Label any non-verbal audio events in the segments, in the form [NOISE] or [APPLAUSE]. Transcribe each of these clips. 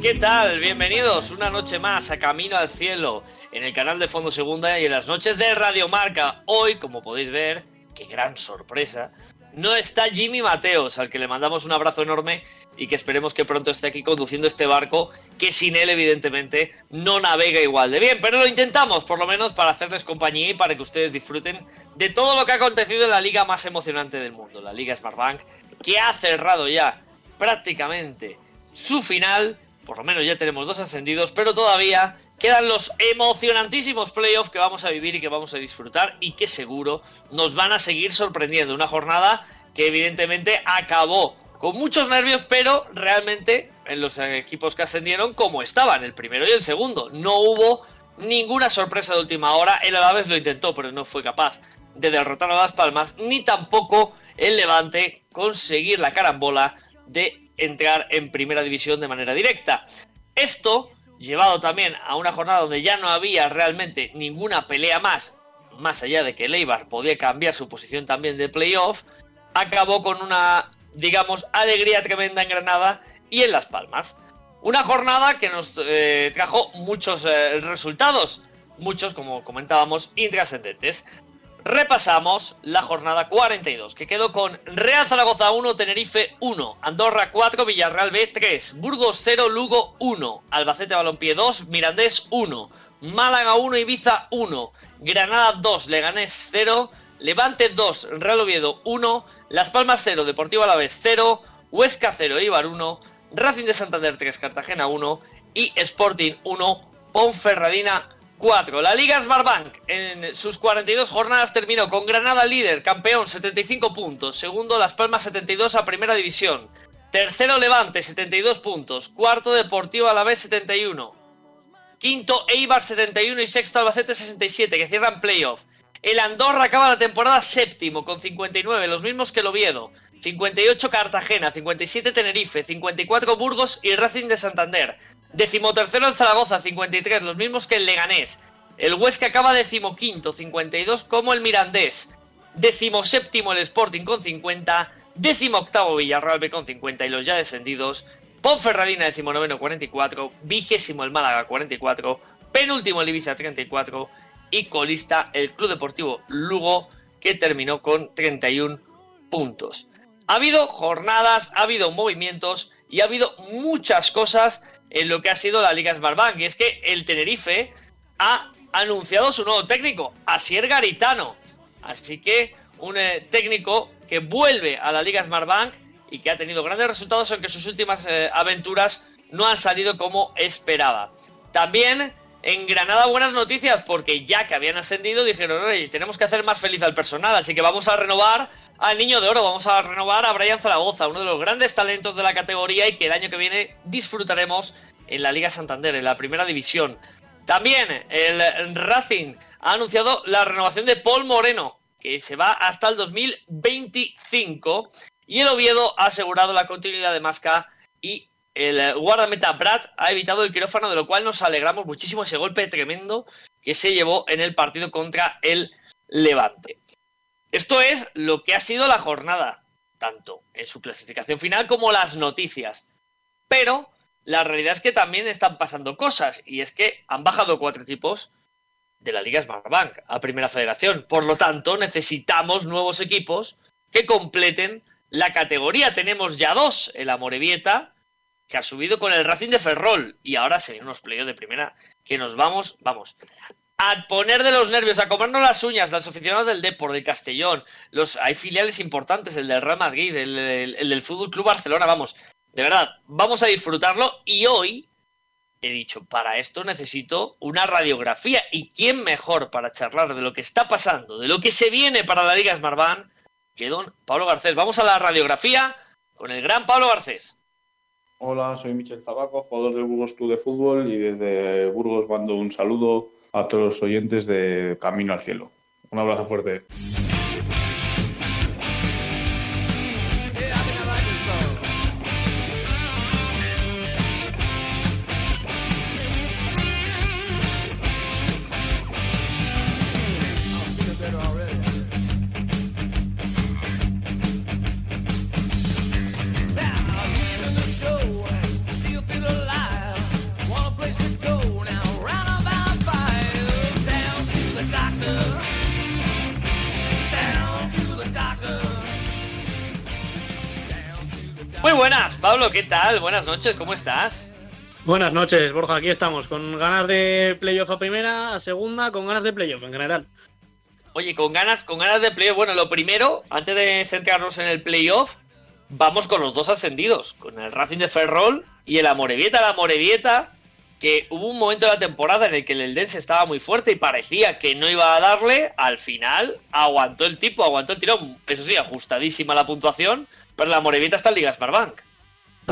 ¿qué tal? Bienvenidos una noche más a Camino al Cielo en el canal de Fondo Segunda y en las noches de Radio Marca. Hoy, como podéis ver, qué gran sorpresa, no está Jimmy Mateos, al que le mandamos un abrazo enorme y que esperemos que pronto esté aquí conduciendo este barco, que sin él, evidentemente, no navega igual de bien. Pero lo intentamos, por lo menos, para hacerles compañía y para que ustedes disfruten de todo lo que ha acontecido en la liga más emocionante del mundo, la Liga Smartbank, que ha cerrado ya prácticamente su final. Por lo menos ya tenemos dos ascendidos, pero todavía quedan los emocionantísimos playoffs que vamos a vivir y que vamos a disfrutar y que seguro nos van a seguir sorprendiendo. Una jornada que evidentemente acabó con muchos nervios, pero realmente en los equipos que ascendieron como estaban, el primero y el segundo. No hubo ninguna sorpresa de última hora. El Alaves lo intentó, pero no fue capaz de derrotar a Las Palmas, ni tampoco el Levante conseguir la carambola de entrar en primera división de manera directa. Esto llevado también a una jornada donde ya no había realmente ninguna pelea más, más allá de que Leibar podía cambiar su posición también de playoff, acabó con una, digamos, alegría tremenda en Granada y en Las Palmas. Una jornada que nos eh, trajo muchos eh, resultados, muchos, como comentábamos, intrascendentes. Repasamos la jornada 42, que quedó con Real Zaragoza 1, Tenerife 1, Andorra 4, Villarreal B 3, Burgos 0, Lugo 1, Albacete Balompié 2, Mirandés 1, Málaga 1, Ibiza 1, Granada 2, Leganés 0, Levante 2, Real Oviedo 1, Las Palmas 0, Deportivo Alavés 0, Huesca 0, Ibar 1, Racing de Santander 3, Cartagena 1 y Sporting 1, Ponferradina 4. La Liga Smartbank en sus 42 jornadas terminó con Granada líder, campeón 75 puntos, segundo Las Palmas 72 a Primera División, tercero Levante 72 puntos, cuarto Deportivo Alavés 71, quinto Eibar 71 y sexto Albacete 67 que cierran playoff. El Andorra acaba la temporada séptimo con 59, los mismos que el Oviedo. 58 Cartagena, 57 Tenerife, 54 Burgos y Racing de Santander. Decimotercero el Zaragoza, 53, los mismos que el Leganés. El Huesca acaba decimoquinto, 52 como el Mirandés. Decimoséptimo el Sporting con 50. Decimoctavo Villarreal con 50 y los ya descendidos. Ponferradina decimonoveno 44. Vigésimo el Málaga 44. Penúltimo el Ibiza 34. Y colista el Club Deportivo Lugo que terminó con 31 puntos. Ha habido jornadas, ha habido movimientos y ha habido muchas cosas en lo que ha sido la Liga Smartbank. Y es que el Tenerife ha anunciado su nuevo técnico, Asier Garitano. Así que un eh, técnico que vuelve a la Liga Smartbank y que ha tenido grandes resultados, aunque sus últimas eh, aventuras no han salido como esperaba. También en Granada buenas noticias, porque ya que habían ascendido dijeron, oye, tenemos que hacer más feliz al personal, así que vamos a renovar al Niño de Oro, vamos a renovar a Brian Zaragoza, uno de los grandes talentos de la categoría y que el año que viene disfrutaremos en la Liga Santander, en la primera división. También el Racing ha anunciado la renovación de Paul Moreno, que se va hasta el 2025, y el Oviedo ha asegurado la continuidad de Masca y el guardameta Brad ha evitado el quirófano, de lo cual nos alegramos muchísimo ese golpe tremendo que se llevó en el partido contra el Levante. Esto es lo que ha sido la jornada, tanto en su clasificación final como las noticias. Pero la realidad es que también están pasando cosas, y es que han bajado cuatro equipos de la Liga Smartbank a Primera Federación. Por lo tanto, necesitamos nuevos equipos que completen la categoría. Tenemos ya dos, el Amorebieta, que ha subido con el Racing de Ferrol, y ahora se vienen unos de primera que nos vamos, vamos, a poner de los nervios, a comernos las uñas, los aficionados del Depor, de Castellón, los, hay filiales importantes, el del Real Madrid, el del Fútbol Club Barcelona, vamos, de verdad, vamos a disfrutarlo y hoy he dicho, para esto necesito una radiografía. ¿Y quién mejor para charlar de lo que está pasando, de lo que se viene para la Liga Smartbank, que don Pablo Garcés? Vamos a la radiografía con el gran Pablo Garcés. Hola, soy Michel Zabaco, jugador del Burgos Club de Fútbol y desde Burgos mando un saludo a todos los oyentes de Camino al Cielo. Un abrazo fuerte. Tal? Buenas noches, ¿cómo estás? Buenas noches, Borja, aquí estamos, con ganas de playoff a primera, a segunda, con ganas de playoff en general. Oye, con ganas, con ganas de playoff. Bueno, lo primero, antes de centrarnos en el playoff, vamos con los dos ascendidos, con el Racing de Ferrol y el Amorebieta. La Amorebieta, que hubo un momento de la temporada en el que el Eldense estaba muy fuerte y parecía que no iba a darle, al final aguantó el tipo, aguantó el tirón. Eso sí, ajustadísima la puntuación, pero la Amorebieta está en Liga Smartbank.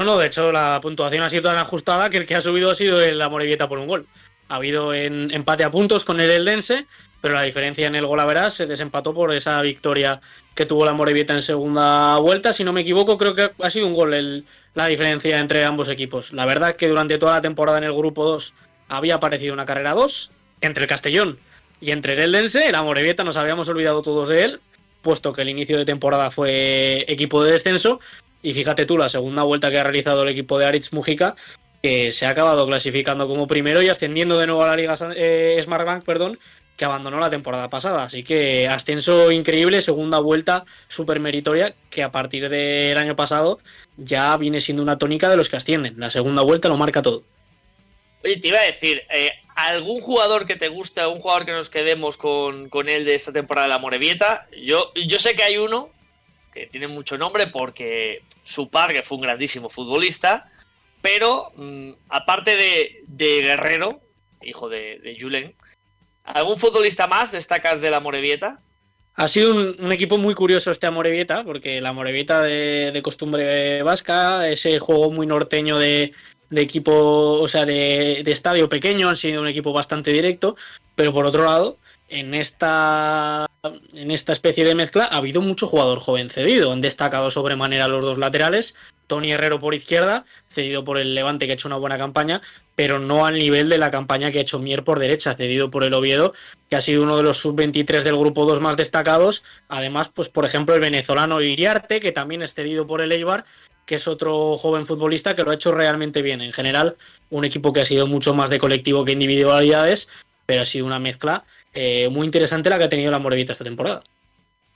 No, no, de hecho la puntuación ha sido tan ajustada que el que ha subido ha sido el Amorebieta por un gol. Ha habido en, empate a puntos con el Eldense, pero la diferencia en el gol a verás se desempató por esa victoria que tuvo la Morevieta en segunda vuelta. Si no me equivoco, creo que ha sido un gol el, la diferencia entre ambos equipos. La verdad que durante toda la temporada en el grupo 2 había aparecido una carrera 2 entre el Castellón y entre el Eldense. La Morevieta nos habíamos olvidado todos de él, puesto que el inicio de temporada fue equipo de descenso. Y fíjate tú, la segunda vuelta que ha realizado el equipo de Aritz Mujica, que se ha acabado clasificando como primero y ascendiendo de nuevo a la Liga eh, Smartbank, perdón, que abandonó la temporada pasada. Así que ascenso increíble, segunda vuelta súper meritoria, que a partir del año pasado ya viene siendo una tónica de los que ascienden. La segunda vuelta lo marca todo. Oye, te iba a decir, eh, ¿algún jugador que te guste, algún jugador que nos quedemos con, con él de esta temporada de la Morevieta? Yo, yo sé que hay uno que tiene mucho nombre porque su padre fue un grandísimo futbolista, pero mmm, aparte de, Guerrero, hijo de, Julen, ¿Algún futbolista más destacas de la Morevieta? Ha sido un, equipo muy curioso este Amorebieta, porque la Morevieta de, costumbre vasca, ese juego muy norteño de, de equipo, o sea, de, de, estadio pequeño, han sido un equipo bastante directo, pero por otro lado, en esta, en esta especie de mezcla ha habido mucho jugador joven cedido. Han destacado sobremanera los dos laterales, Tony Herrero por izquierda, cedido por el Levante que ha hecho una buena campaña, pero no al nivel de la campaña que ha hecho Mier por derecha, cedido por el Oviedo, que ha sido uno de los sub-23 del grupo 2 más destacados. Además, pues por ejemplo, el venezolano Iriarte, que también es cedido por el Eibar, que es otro joven futbolista que lo ha hecho realmente bien. En general, un equipo que ha sido mucho más de colectivo que individualidades, pero ha sido una mezcla eh, muy interesante la que ha tenido la Morevita esta temporada.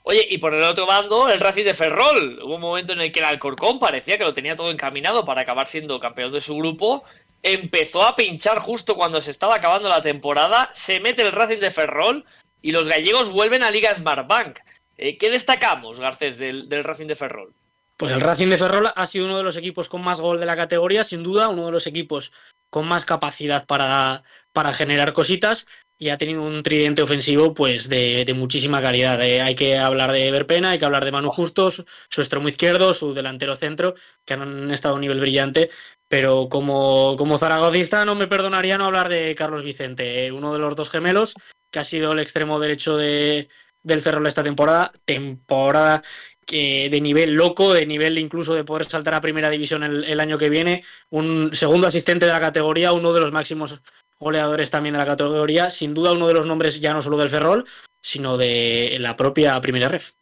Oye, y por el otro bando, el Racing de Ferrol. Hubo un momento en el que el Alcorcón parecía que lo tenía todo encaminado para acabar siendo campeón de su grupo. Empezó a pinchar justo cuando se estaba acabando la temporada. Se mete el Racing de Ferrol y los gallegos vuelven a Liga Smartbank. Eh, ¿Qué destacamos, Garcés, del, del Racing de Ferrol? Pues el Racing de Ferrol ha sido uno de los equipos con más gol de la categoría, sin duda, uno de los equipos con más capacidad para, para generar cositas y ha tenido un tridente ofensivo pues de, muchísima calidad. Eh, hay que hablar de Verpena, hay que hablar de Manu Justos, su extremo izquierdo, su delantero centro, que han estado a un nivel brillante. Pero como, como zaragozista no me perdonaría no hablar de Carlos Vicente, eh, uno de los dos gemelos, que ha sido el extremo derecho de, del Ferrol esta temporada. Temporada que de nivel loco, de nivel incluso de poder saltar a primera división el, año que viene, un segundo asistente de la categoría, uno de los máximos goleadores también de la categoría, sin duda uno de los nombres ya no solo del Ferrol, sino de la propia primera ref.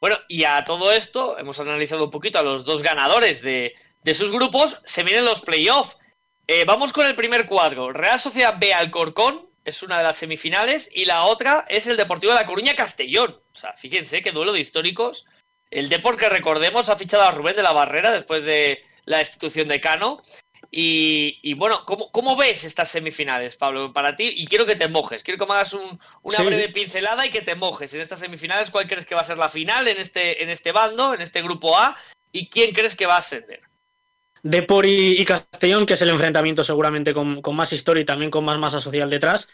Bueno, y a todo esto hemos analizado un poquito a los dos ganadores de, de sus grupos, se vienen los playoffs. Eh, vamos con el primer cuadro, Real Sociedad B Alcorcón, es una de las semifinales, y la otra es el Deportivo de La Coruña Castellón. O sea, fíjense qué duelo de históricos. El Deport que recordemos ha fichado a Rubén de la Barrera después de la destitución de Cano. Y, y bueno, ¿cómo, ¿cómo, ves estas semifinales, Pablo, para ti? Y quiero que te mojes, quiero que me hagas un, una sí. breve pincelada y que te mojes en estas semifinales. ¿Cuál crees que va a ser la final en este, en este bando, en este grupo A? ¿Y quién crees que va a ascender? Depor y, y, Castellón, que es el enfrentamiento seguramente con, con, más historia y también con más masa social detrás,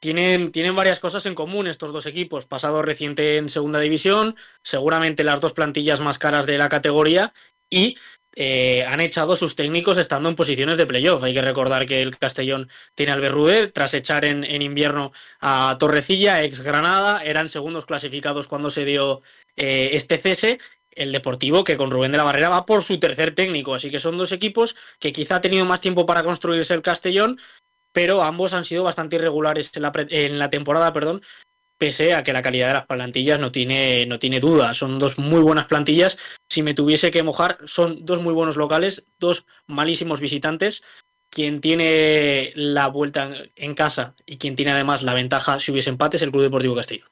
tienen, tienen varias cosas en común estos dos equipos. Pasado reciente en segunda división, seguramente las dos plantillas más caras de la categoría y eh, han echado sus técnicos estando en posiciones de playoff. Hay que recordar que el Castellón tiene al Berruder, tras echar en, invierno a Torrecilla, ex Granada, eran segundos clasificados cuando se dio eh, este cese. El Deportivo, que con Rubén de la Barrera va por su tercer técnico. Así que son dos equipos que quizá ha tenido más tiempo para construirse el Castellón, pero ambos han sido bastante irregulares en la, en la temporada, perdón, pese a que la calidad de las plantillas no tiene, no tiene duda. Son dos muy buenas plantillas. Si me tuviese que mojar, son dos muy buenos locales, dos malísimos visitantes. Quien tiene la vuelta en casa y quien tiene además la ventaja si hubiese empate es el Club Deportivo Castillo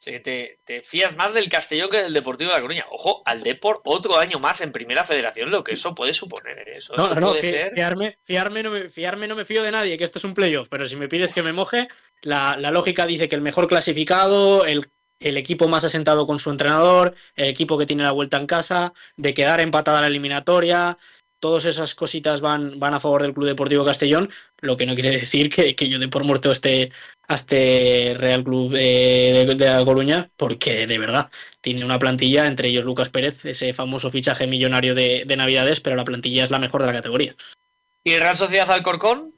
te, te, fías más del Castellón que del Deportivo de La Coruña. Ojo, al Depor otro año más en Primera Federación, lo que eso puede suponer. ¿eh? Eso, no, no, fiarme, fiarme, no me, fiarme no me fío de nadie, que esto es un playoff, pero si me pides que me moje, la, lógica dice que el mejor clasificado, el, el, equipo más asentado con su entrenador, el equipo que tiene la vuelta en casa, de quedar empatada la eliminatoria, todas esas cositas van, van a favor del Club Deportivo Castellón, lo que no quiere decir que, que yo de por muerto esté a este Real Club eh, de, La Coruña, porque de verdad tiene una plantilla, entre ellos Lucas Pérez, ese famoso fichaje millonario de, Navidades, pero la plantilla es la mejor de la categoría. ¿Y Real Sociedad Alcorcón?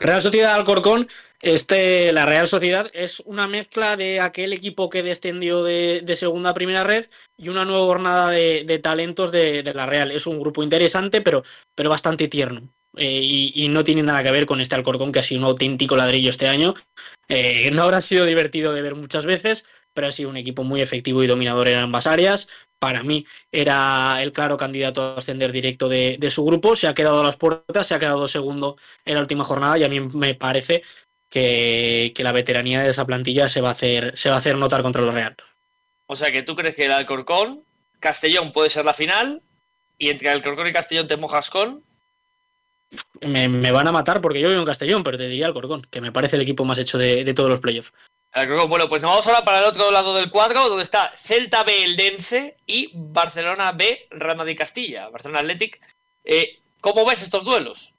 Real Sociedad Alcorcón, este, la Real Sociedad es una mezcla de aquel equipo que descendió de, segunda a primera red y una nueva jornada de, talentos de, la Real. Es un grupo interesante, pero, pero bastante tierno. Eh, y, no tiene nada que ver con este Alcorcón que ha sido un auténtico ladrillo este año. Eh, no habrá sido divertido de ver muchas veces, pero ha sido un equipo muy efectivo y dominador en ambas áreas. Para mí era el claro candidato a ascender directo de, su grupo. Se ha quedado a las puertas, se ha quedado segundo en la última jornada y a mí me parece que, la veteranía de esa plantilla se va a hacer, se va a hacer notar contra los Real. O sea que tú crees que el Alcorcón, Castellón puede ser la final y entre Alcorcón y Castellón te mojas con me, van a matar porque yo vivo en Castellón, pero te diría Alcorcón, que me parece el equipo más hecho de, todos los playoffs. Bueno, pues nos vamos ahora para el otro lado del cuadro, donde está Celta B Eldense y Barcelona B Rama de Castilla, Barcelona Athletic. Eh, ¿Cómo ves estos duelos?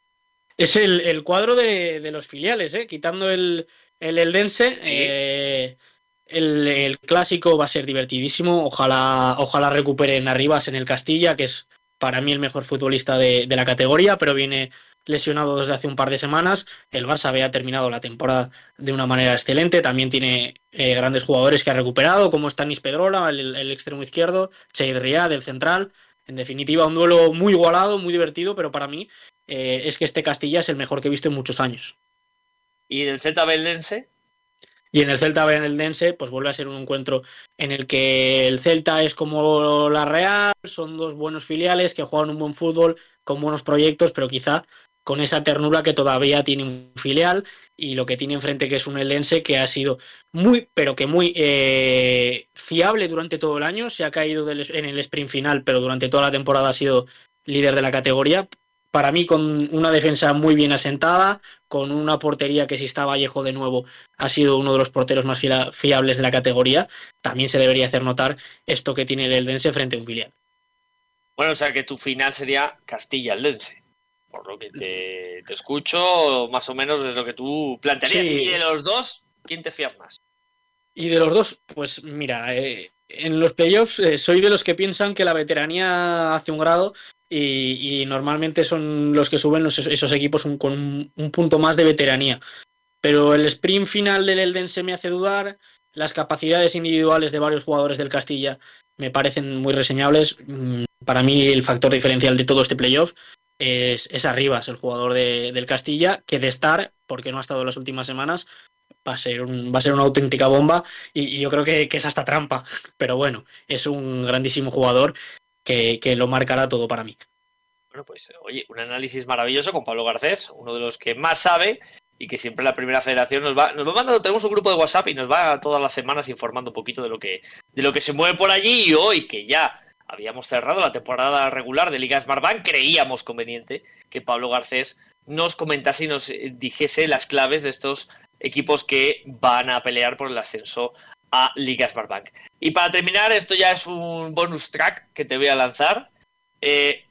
Es el, cuadro de, los filiales, ¿eh? quitando el, el Eldense. Eh, el, clásico va a ser divertidísimo. Ojalá, ojalá recuperen Arribas en el Castilla, que es para mí el mejor futbolista de, la categoría, pero viene lesionado desde hace un par de semanas. El Barça había terminado la temporada de una manera excelente. También tiene eh, grandes jugadores que ha recuperado, como Stanis Pedrola, el, extremo izquierdo, Cheid Riyad, el central. En definitiva, un duelo muy igualado, muy divertido, pero para mí eh, es que este Castilla es el mejor que he visto en muchos años. ¿Y del Celta Beldense? Y en el Celta Dense, pues vuelve a ser un encuentro en el que el Celta es como la Real, son dos buenos filiales que juegan un buen fútbol con buenos proyectos, pero quizá con esa ternura que todavía tiene un filial y lo que tiene enfrente que es un Eldense que ha sido muy, pero que muy eh, fiable durante todo el año, se ha caído en el sprint final, pero durante toda la temporada ha sido líder de la categoría, para mí con una defensa muy bien asentada, con una portería que si está Vallejo de nuevo ha sido uno de los porteros más fiables de la categoría, también se debería hacer notar esto que tiene el Eldense frente a un filial. Bueno, o sea que tu final sería Castilla-Eldense. Por lo que te, escucho, más o menos es lo que tú plantearías. Y de los dos, ¿quién te fías más? Y de los dos, pues mira, eh, en los playoffs eh, soy de los que piensan que la veteranía hace un grado y, normalmente son los que suben esos equipos con un, punto más de veteranía. Pero el sprint final del Eldense me hace dudar, las capacidades individuales de varios jugadores del Castilla me parecen muy reseñables. Mm, para mí el factor diferencial de todo este playoff es, es Arribas, el jugador del Castilla, que de estar, porque no ha estado las últimas semanas, va a ser, un, va a ser una auténtica bomba y, yo creo que, que, es hasta trampa. Pero bueno, es un grandísimo jugador que, lo marcará todo para mí. Bueno, pues oye, un análisis maravilloso con Pablo Garcés, uno de los que más sabe y que siempre la primera federación nos va, nos va mandando, tenemos un grupo de WhatsApp y nos va todas las semanas informando un poquito de lo que, de lo que se mueve por allí y hoy que ya habíamos cerrado la temporada regular de Liga Smartbank, creíamos conveniente que Pablo Garcés nos comentase y nos dijese las claves de estos equipos que van a pelear por el ascenso a Liga Smartbank. Y para terminar, esto ya es un bonus track que te voy a lanzar. Eh,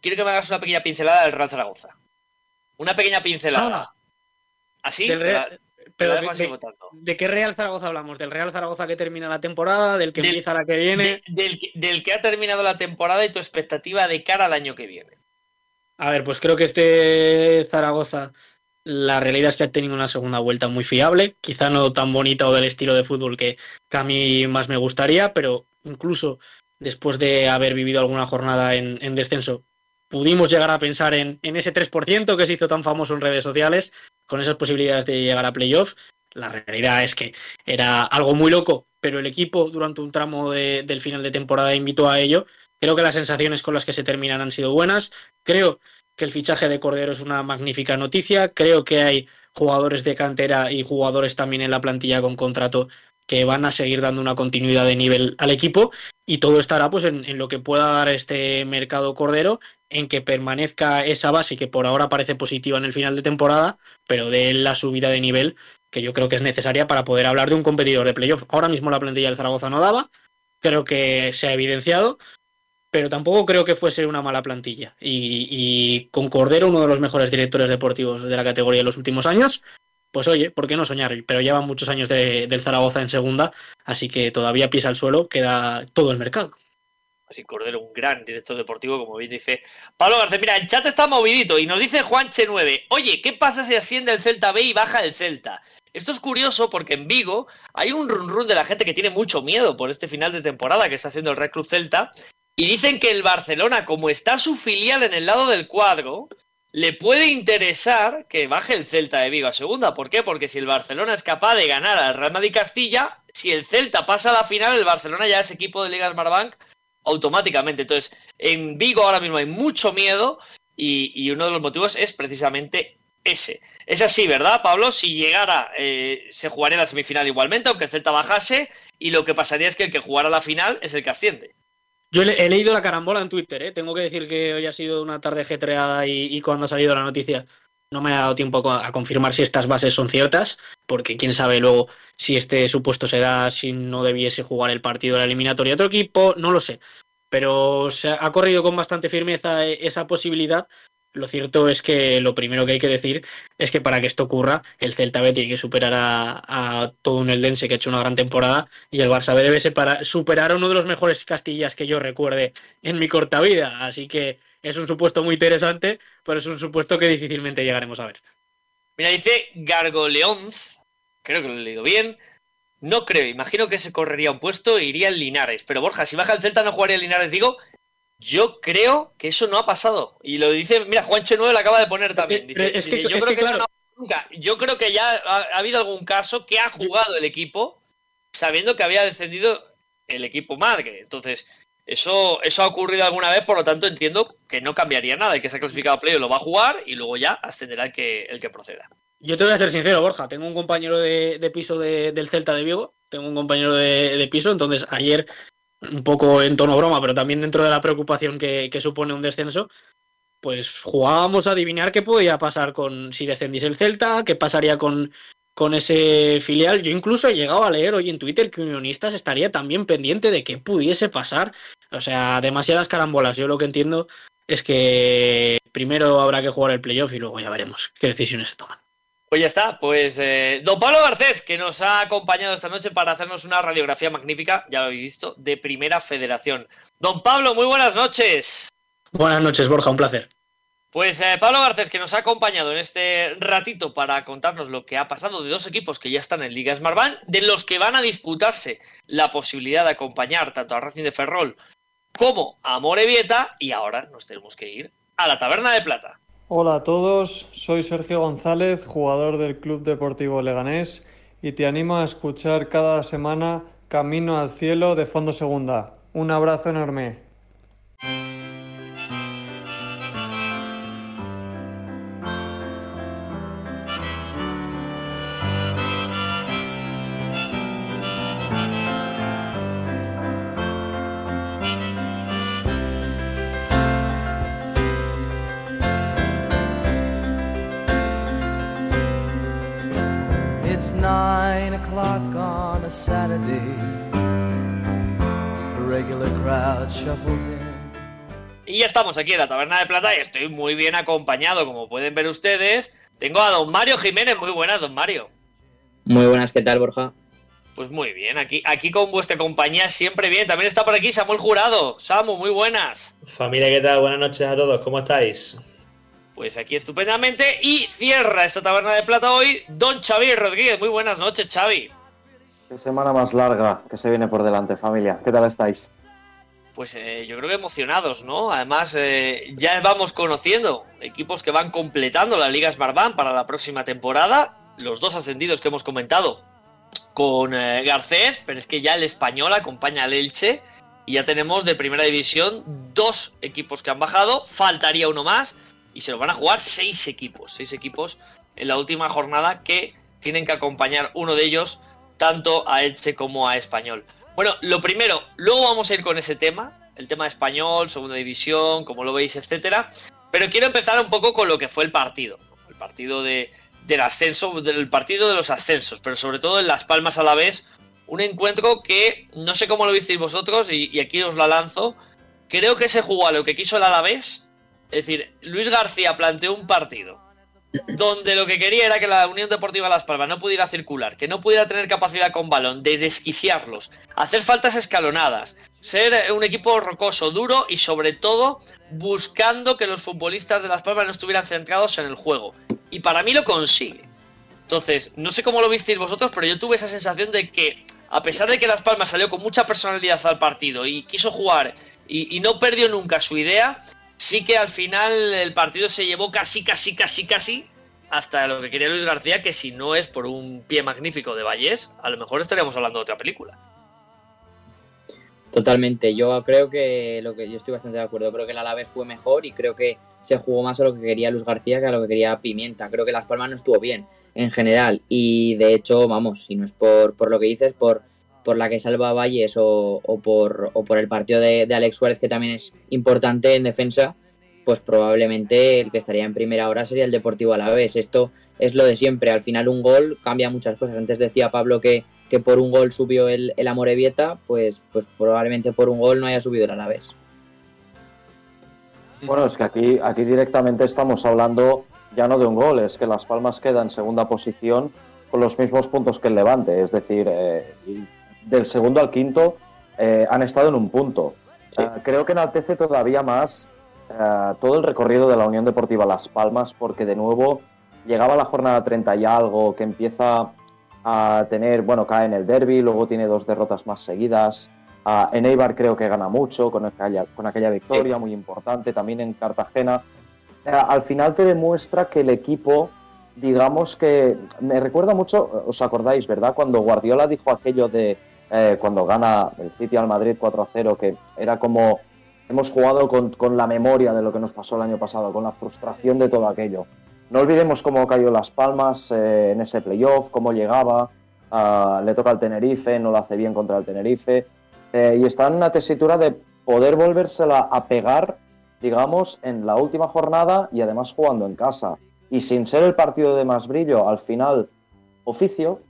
quiero que me hagas una pequeña pincelada del Real Zaragoza. Una pequeña pincelada. Ah. ¿Así? Del Real, Pero de, dejo así de- votando. ¿de qué Real Zaragoza hablamos? ¿Del Real Zaragoza que termina la temporada? ¿Del que Del- empieza la que viene? De- del, que- del que ha terminado la temporada y tu expectativa de cara al año que viene. A ver, pues creo que este Zaragoza, la realidad es que ha tenido una segunda vuelta muy fiable, quizá no tan bonita o del estilo de fútbol que, que a mí más me gustaría, pero incluso después de haber vivido alguna jornada en, en descenso, pudimos llegar a pensar en, ese 3% que se hizo tan famoso en redes sociales, con esas posibilidades de llegar a playoff. La realidad es que era algo muy loco, pero el equipo durante un tramo de- del final de temporada invitó a ello. Creo que las sensaciones con las que se terminan han sido buenas. Creo que el fichaje de Cordero es una magnífica noticia. Creo que hay jugadores de cantera y jugadores también en la plantilla con contrato que van a seguir dando una continuidad de nivel al equipo y todo estará pues en, lo que pueda dar este mercado Cordero, en que permanezca esa base que por ahora parece positiva en el final de temporada, pero de la subida de nivel que yo creo que es necesaria para poder hablar de un competidor de playoff. Ahora mismo la plantilla del Zaragoza no daba, creo que se ha evidenciado, pero tampoco creo que fuese una mala plantilla. Y, y con Cordero, uno de los mejores directores deportivos de la categoría en los últimos años, pues oye, ¿por qué no soñar? Pero llevan muchos años de- del Zaragoza en segunda, así que todavía pisa al suelo, queda todo el mercado. Así Cordero, un gran director deportivo, como bien dice Pablo García. Mira, el chat está movidito y nos dice Juanche9. Oye, ¿qué pasa si asciende el Celta B y baja el Celta? Esto es curioso porque en Vigo hay un run run de la gente que tiene mucho miedo por este final de temporada que está haciendo el Red Club Celta. Y dicen que el Barcelona, como está su filial en el lado del cuadro, le puede interesar que baje el Celta de Vigo a segunda. ¿Por qué? Porque si el Barcelona es capaz de ganar al Real Madrid Castilla, si el Celta pasa a la final, el Barcelona ya es equipo de Liga Smartbank automáticamente. Entonces, en Vigo ahora mismo hay mucho miedo y, y uno de los motivos es precisamente ese. Es así, ¿verdad, Pablo? Si llegara, eh, se jugaría la semifinal igualmente, aunque el Celta bajase, y lo que pasaría es que el que jugara la final es el que asciende. Yo he leído la carambola en Twitter, ¿eh? tengo que decir que hoy ha sido una tarde getreada y, y cuando ha salido la noticia no me ha dado tiempo a, a confirmar si estas bases son ciertas, porque quién sabe luego si este supuesto se da, si no debiese jugar el partido de la eliminatoria otro equipo, no lo sé. Pero se ha corrido con bastante firmeza eh, esa posibilidad. Lo cierto es que lo primero que hay que decir es que para que esto ocurra, el Celta B tiene que superar a, todo un Eldense que ha hecho una gran temporada y el Barça B debe superar a uno de los mejores Castillas que yo recuerde en mi corta vida. Así que es un supuesto muy interesante, pero es un supuesto que difícilmente llegaremos a ver. Mira, dice Gargoleonz, creo que lo he leído bien. No creo, imagino que se correría un puesto e iría en Linares. Pero Borja, si baja el Celta no jugaría en Linares, digo. Yo creo que eso no ha pasado. Y lo dice, mira, Juanche 9 lo acaba de poner también. Pero Dice, es que- dice, yo es creo que que, eso claro. no ha pasado nunca. Yo creo que ya ha, ha habido algún caso que ha jugado el equipo sabiendo que había descendido el equipo madre. Entonces, eso, eso ha ocurrido alguna vez, por lo tanto entiendo que no cambiaría nada. El que se ha clasificado a playoff lo va a jugar y luego ya ascenderá el que, el que proceda. Yo te voy a ser sincero, Borja. Tengo un compañero de, de piso de- del Celta de Vigo. Tengo un compañero de, de piso. Entonces, ayer, un poco en tono broma, pero también dentro de la preocupación que, supone un descenso, pues jugábamos a adivinar qué podía pasar con si descendiese el Celta, qué pasaría con, con ese filial. Yo incluso he llegado a leer hoy en Twitter que Unionistas estaría también pendiente de qué pudiese pasar. O sea, demasiadas carambolas. Yo lo que entiendo es que primero habrá que jugar el playoff y luego ya veremos qué decisiones se toman. Pues ya está, pues eh, don Pablo Garcés, que nos ha acompañado esta noche para hacernos una radiografía magnífica, ya lo habéis visto, de Primera Federación. Don Pablo, muy buenas noches. Buenas noches, Borja, un placer. Pues eh, Pablo Garcés, que nos ha acompañado en este ratito para contarnos lo que ha pasado de dos equipos que ya están en Liga Smartbank, de los que van a disputarse la posibilidad de acompañar tanto a Racing de Ferrol como a Morevieta, y ahora nos tenemos que ir a la Taberna de Plata. Hola a todos, soy Sergio González, jugador del Club Deportivo Leganés, y te animo a escuchar cada semana Camino al Cielo de Fondo Segunda. Un abrazo enorme. Saturday. A regular crowd shuffles in. Y ya estamos aquí en la Taberna de Plata y estoy muy bien acompañado, como pueden ver ustedes. Tengo a don Mario Jiménez, muy buenas, don Mario. Muy buenas, ¿qué tal, Borja? Pues muy bien, aquí, aquí con vuestra compañía siempre bien. También está por aquí Samuel Jurado. Samu, muy buenas. Familia, ¿qué tal? Buenas noches a todos, ¿cómo estáis? Pues aquí estupendamente. Y cierra esta taberna de plata hoy Don Xavi Rodríguez. Muy buenas noches, Xavi. Qué semana más larga que se viene por delante, familia. ¿Qué tal estáis? Pues eh, yo creo que emocionados, ¿no? Además, eh, ya vamos conociendo equipos que van completando la Liga Smartbank para la próxima temporada. Los dos ascendidos que hemos comentado con eh, Garcés, pero es que ya el español acompaña al Elche y ya tenemos de primera división dos equipos que han bajado, faltaría uno más y se lo van a jugar seis equipos, seis equipos en la última jornada que tienen que acompañar uno de ellos tanto a Elche como a Español. Bueno, lo primero, luego vamos a ir con ese tema, el tema de español, segunda división, como lo veis, etcétera. Pero quiero empezar un poco con lo que fue el partido. El partido de, del ascenso, del partido de los ascensos, pero sobre todo en Las Palmas a la vez. Un encuentro que no sé cómo lo visteis vosotros y, aquí os la lanzo. Creo que se jugó a lo que quiso el Alavés. Es decir, Luis García planteó un partido donde lo que quería era que la Unión Deportiva Las Palmas no pudiera circular, que no pudiera tener capacidad con balón, de desquiciarlos, hacer faltas escalonadas, ser un equipo rocoso, duro y sobre todo buscando que los futbolistas de Las Palmas no estuvieran centrados en el juego. Y para mí lo consigue. Entonces, no sé cómo lo visteis vosotros, pero yo tuve esa sensación de que, a pesar de que Las Palmas salió con mucha personalidad al partido y quiso jugar y no perdió nunca su idea, sí que al final el partido se llevó casi, casi, casi, casi hasta lo que quería Luis García, que si no es por un pie magnífico de Vallés, a lo mejor estaríamos hablando de otra película. Totalmente, yo creo que lo que yo estoy bastante de acuerdo, creo que el Alavés fue mejor y creo que se jugó más a lo que quería Luis García que a lo que quería Pimienta. Creo que Las Palmas no estuvo bien en general y de hecho, vamos, si no es por, por lo que dices, por, por la que salva Valles o, por, el partido de, de, Alex Suárez, que también es importante en defensa, pues probablemente el que estaría en primera hora sería el Deportivo Alavés. Esto es lo de siempre, al final un gol cambia muchas cosas. Antes decía Pablo que que por un gol subió el, el Amorebieta, pues, pues probablemente por un gol no haya subido el Alavés. Bueno, es que aquí, aquí directamente estamos hablando ya no de un gol, es que Las Palmas queda en segunda posición con los mismos puntos que el Levante, es decir, eh, del segundo al quinto eh, han estado en un punto. Sí. Uh, creo que enaltece todavía más uh, todo el recorrido de la Unión Deportiva Las Palmas, porque de nuevo llegaba la jornada 30 y algo que empieza a tener, bueno, cae en el derby, luego tiene dos derrotas más seguidas. Uh, en Eibar creo que gana mucho con aquella, con aquella victoria muy importante, también en Cartagena. Al final te demuestra que el equipo, digamos que me recuerda mucho, os acordáis, ¿verdad? Cuando Guardiola dijo aquello de eh, cuando gana el City al Madrid 4-0, que era como hemos jugado con, con la memoria de lo que nos pasó el año pasado, con la frustración de todo aquello. No olvidemos cómo cayó Las Palmas eh, en ese playoff, cómo llegaba, uh, le toca al Tenerife, no lo hace bien contra el Tenerife, eh, y está en una tesitura de poder volvérsela a pegar, digamos, en la última jornada y además jugando en casa. Y sin ser el partido de más brillo, al final, oficio,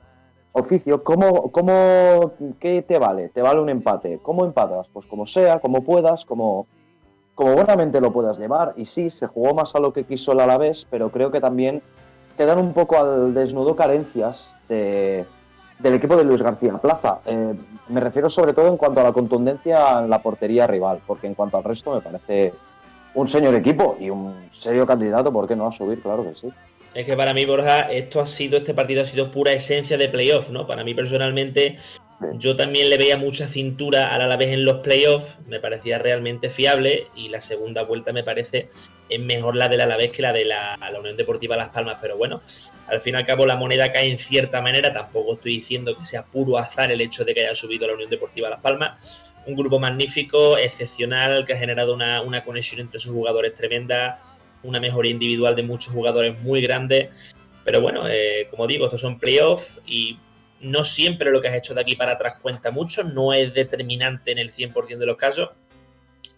oficio, ¿cómo, cómo, ¿qué te vale? ¿Te vale un empate? ¿Cómo empatas? Pues como sea, como puedas, como, como buenamente lo puedas llevar. Y sí, se jugó más a lo que quiso el Alavés, pero creo que también quedan un poco al desnudo carencias de, del equipo de Luis García Plaza. Eh, me refiero sobre todo en cuanto a la contundencia en la portería rival, porque en cuanto al resto me parece un señor equipo y un serio candidato, ¿por qué no a subir? Claro que sí. Es que para mí, Borja, esto ha sido, este partido ha sido pura esencia de playoff, ¿no? Para mí personalmente, yo también le veía mucha cintura al Alavés en los playoffs, me parecía realmente fiable y la segunda vuelta me parece es mejor la del Alavés que la de la, Unión Deportiva Las Palmas, pero bueno, al fin y al cabo la moneda cae en cierta manera, tampoco estoy diciendo que sea puro azar el hecho de que haya subido la Unión Deportiva Las Palmas, un grupo magnífico, excepcional, que ha generado una conexión entre sus jugadores tremenda, una mejoría individual de muchos jugadores muy grandes, pero bueno, eh, como digo, estos son playoffs y no siempre lo que has hecho de aquí para atrás cuenta mucho, no es determinante en el 100% de los casos.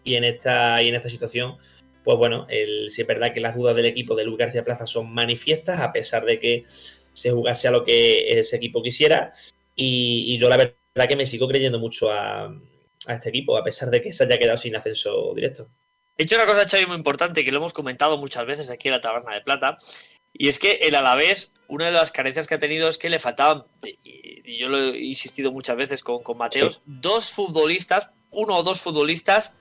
Y en esta, y en esta situación, pues bueno, el, es verdad que las dudas del equipo de Luis García Plaza son manifiestas, a pesar de que se jugase a lo que ese equipo quisiera. Y, yo la verdad que me sigo creyendo mucho a, este equipo, a pesar de que se haya quedado sin ascenso directo. He hecho una cosa, Xavi, muy importante, que lo hemos comentado muchas veces aquí en la Taberna de Plata, Y es que el Alavés, una de las carencias que ha tenido es que le faltaban, y yo lo he insistido muchas veces con, con Mateos, dos futbolistas, uno o dos futbolistas,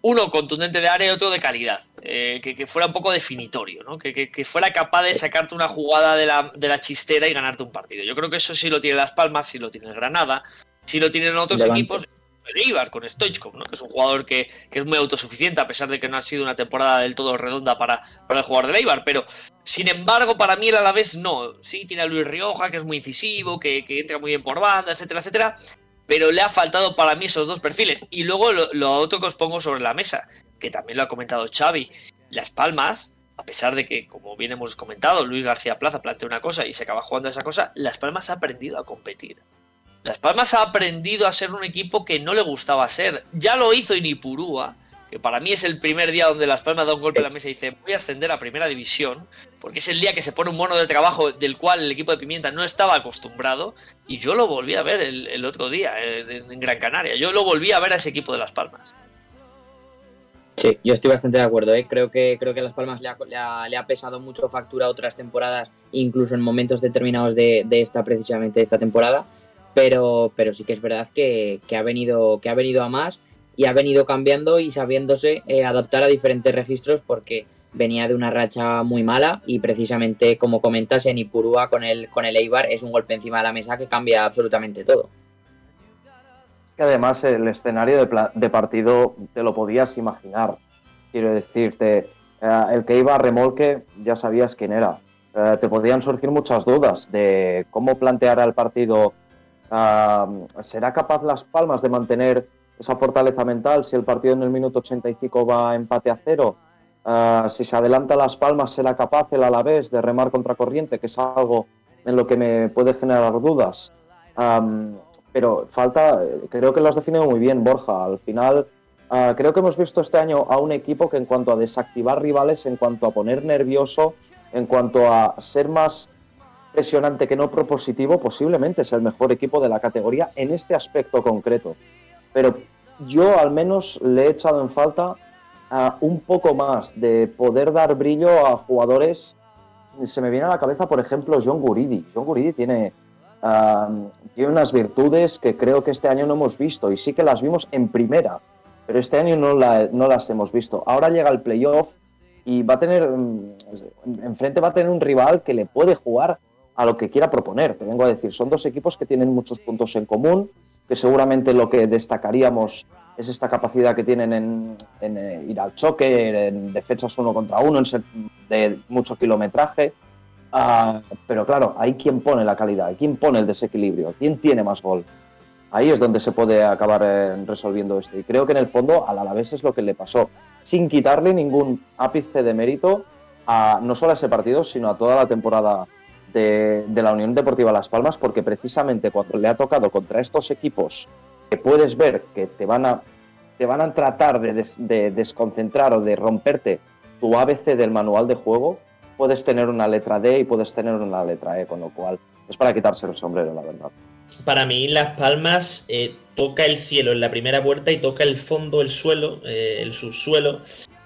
uno contundente de área y otro de calidad, eh, que, fuera un poco definitorio, ¿no? que, que, fuera capaz de sacarte una jugada de la, de la chistera y ganarte un partido. Yo creo que eso sí lo tiene Las Palmas, sí lo tiene el Granada, sí lo tienen otros equipos el Eibar con Stoichkov, ¿no? que es un jugador que, es muy autosuficiente, a pesar de que no ha sido una temporada del todo redonda para, para el jugador del Eibar. Pero, sin embargo, para mí el Alavés no. Sí, tiene a Luis Rioja, que es muy incisivo, que, entra muy bien por banda, etcétera, etcétera. Pero le ha faltado para mí esos dos perfiles. Y luego lo, otro que os pongo sobre la mesa, que también lo ha comentado Xavi. Las Palmas, a pesar de que, como bien hemos comentado, Luis García Plaza plantea una cosa y se acaba jugando esa cosa, Las Palmas ha aprendido a competir. Las Palmas ha aprendido a ser un equipo que no le gustaba ser. Ya lo hizo Inipurúa, que para mí es el primer día donde Las Palmas da un golpe en la mesa y dice voy a ascender a primera división, porque es el día que se pone un mono de trabajo del cual el equipo de Pimienta no estaba acostumbrado, y yo lo volví a ver el, otro día en, Gran Canaria, yo lo volví a ver a ese equipo de Las Palmas. Sí, yo estoy bastante de acuerdo. ¿eh? Creo que creo que Las Palmas le ha, le ha, pesado mucho factura otras temporadas, incluso en momentos determinados de, de esta precisamente de esta temporada pero, pero sí que es verdad que, ha venido, que ha venido a más y ha venido cambiando y sabiéndose eh, adaptar a diferentes registros porque venía de una racha muy mala y precisamente como comentas en Ipurúa con el, con el Eibar es un golpe encima de la mesa que cambia absolutamente todo. Que además el escenario de, partido te lo podías imaginar. Quiero decirte, eh, el que iba a remolque ya sabías quién era. Eh, te podían surgir muchas dudas de cómo plantear el partido ¿Será capaz Las Palmas de mantener esa fortaleza mental si el partido en el minuto 85 va empate a cero? Ah, si se adelanta Las Palmas, ¿será capaz el Alavés de remar contra corriente, que es algo en lo que me puede generar dudas? pero falta, creo que lo has definido muy bien, Borja. Al final, ah, creo que hemos visto este año a un equipo que en cuanto a desactivar rivales, en cuanto a poner nervioso, en cuanto a ser más impresionante que no propositivo, posiblemente es el mejor equipo de la categoría en este aspecto concreto. Pero yo al menos le he echado en falta un poco más de poder dar brillo a jugadores. Se me viene a la cabeza, por ejemplo, John Guridi. John Guridi tiene, tiene unas virtudes que creo que este año no hemos visto y sí que las vimos en primera, pero este año no, no las hemos visto. Ahora llega el playoff y va a tener, mm, enfrente va a tener un rival que le puede jugar a lo que quiera proponer. Te vengo a decir, son dos equipos que tienen muchos puntos en común, que seguramente lo que destacaríamos es esta capacidad que tienen en, eh, ir al choque, en defensas uno contra uno, en ser de mucho kilometraje. Ah, pero claro, hay quien pone la calidad, quien pone el desequilibrio, quién tiene más gol. Ahí es donde se puede acabar eh, resolviendo esto. Y creo que en el fondo al Alavés es lo que le pasó, sin quitarle ningún ápice de mérito a no solo a ese partido, sino a toda la temporada de, la Unión Deportiva Las Palmas, porque precisamente cuando le ha tocado contra estos equipos que puedes ver que te van a, te van a tratar de, desconcentrar o de romperte tu ABC del manual de juego, puedes tener una letra D y puedes tener una letra E, con lo cual es para quitarse el sombrero, la verdad. Para mí, Las Palmas eh, toca el cielo en la primera vuelta y toca el fondo, el suelo, eh, el subsuelo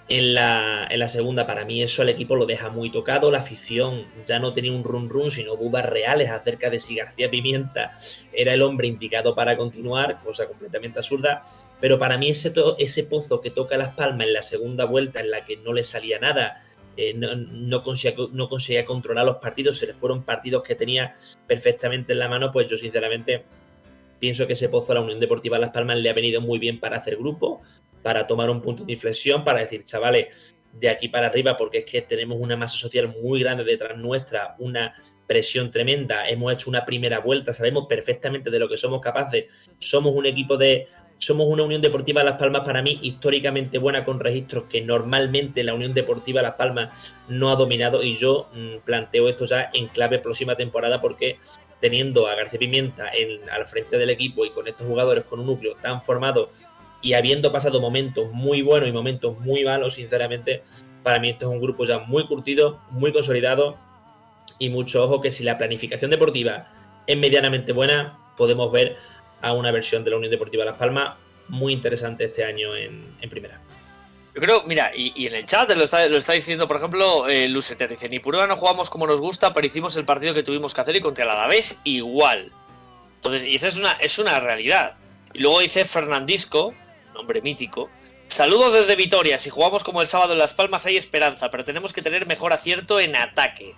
en la, en la, segunda, para mí eso al equipo lo deja muy tocado. La afición ya no tenía un run run, sino dudas reales acerca de si García Pimienta era el hombre indicado para continuar, cosa completamente absurda. Pero para mí ese, ese pozo que toca Las Palmas en la segunda vuelta, en la que no le salía nada, eh, no, no, conseguía, no conseguía controlar los partidos, se le fueron partidos que tenía perfectamente en la mano, pues yo sinceramente pienso que ese pozo a la Unión Deportiva Las Palmas le ha venido muy bien para hacer grupo, para tomar un punto de inflexión, para decir, chavales, de aquí para arriba, porque es que tenemos una masa social muy grande detrás nuestra, una presión tremenda, hemos hecho una primera vuelta, sabemos perfectamente de lo que somos capaces, somos un equipo de, somos una Unión Deportiva Las Palmas para mí históricamente buena con registros que normalmente la Unión Deportiva Las Palmas no ha dominado y yo mm, planteo esto ya en clave próxima temporada porque teniendo a García Pimienta en, al frente del equipo y con estos jugadores con un núcleo tan formado y habiendo pasado momentos muy buenos y momentos muy malos, sinceramente, para mí esto es un grupo ya muy curtido, muy consolidado y mucho ojo que si la planificación deportiva es medianamente buena, podemos ver a una versión de la Unión Deportiva Las Palmas muy interesante este año en, primera. Yo creo, mira, y, en el chat lo está, lo está diciendo, por ejemplo, eh, Luceter, dice, ni prueba no jugamos como nos gusta, pero hicimos el partido que tuvimos que hacer y contra el Alavés igual. Entonces, y esa es una, es una realidad. Y luego dice Fernandisco, nombre mítico, saludos desde Vitoria, si jugamos como el sábado en Las Palmas hay esperanza, pero tenemos que tener mejor acierto en ataque.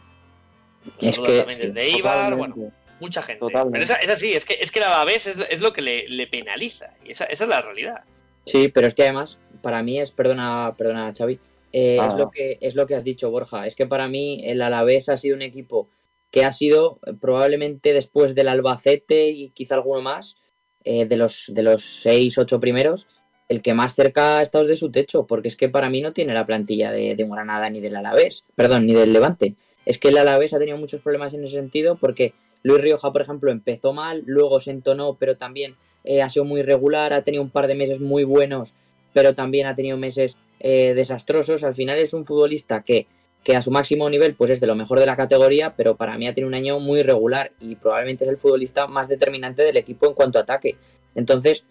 Es que, también desde Ibar, bueno, mucha gente. Pero es así, es que, es que el Alavés es, es lo que le, le penaliza, y esa, esa es la realidad. Sí, pero es que además para mí es, perdona, perdona Xavi, eh, es, lo que, es lo que has dicho, Borja. Es que para mí el Alavés ha sido un equipo que ha sido eh, probablemente después del Albacete y quizá alguno más, eh, de, los, de los seis, ocho primeros, el que más cerca ha estado de su techo, porque es que para mí no tiene la plantilla de, de Granada ni del Alavés, perdón, ni del Levante. Es que el Alavés ha tenido muchos problemas en ese sentido porque Luis Rioja, por ejemplo, empezó mal, luego se entonó, pero también ha sido muy regular, ha tenido un par de meses muy buenos pero también ha tenido meses eh, desastrosos. Al final es un futbolista que, que a su máximo nivel pues es de lo mejor de la categoría, pero para mí ha tenido un año muy regular y probablemente es el futbolista más determinante del equipo en cuanto a ataque. Entonces,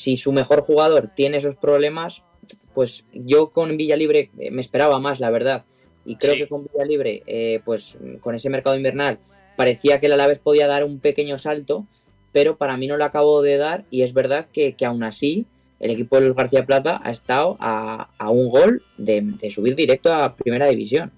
si su mejor jugador tiene esos problemas, pues yo con Villalibre eh, me esperaba más, la verdad. Y creo que con Villalibre, eh, pues con ese mercado invernal, parecía que el Alavés podía dar un pequeño salto, pero para mí no lo acabo de dar y es verdad que, que aún así el equipo de los García Plata ha estado a, un gol de, subir directo a Primera División.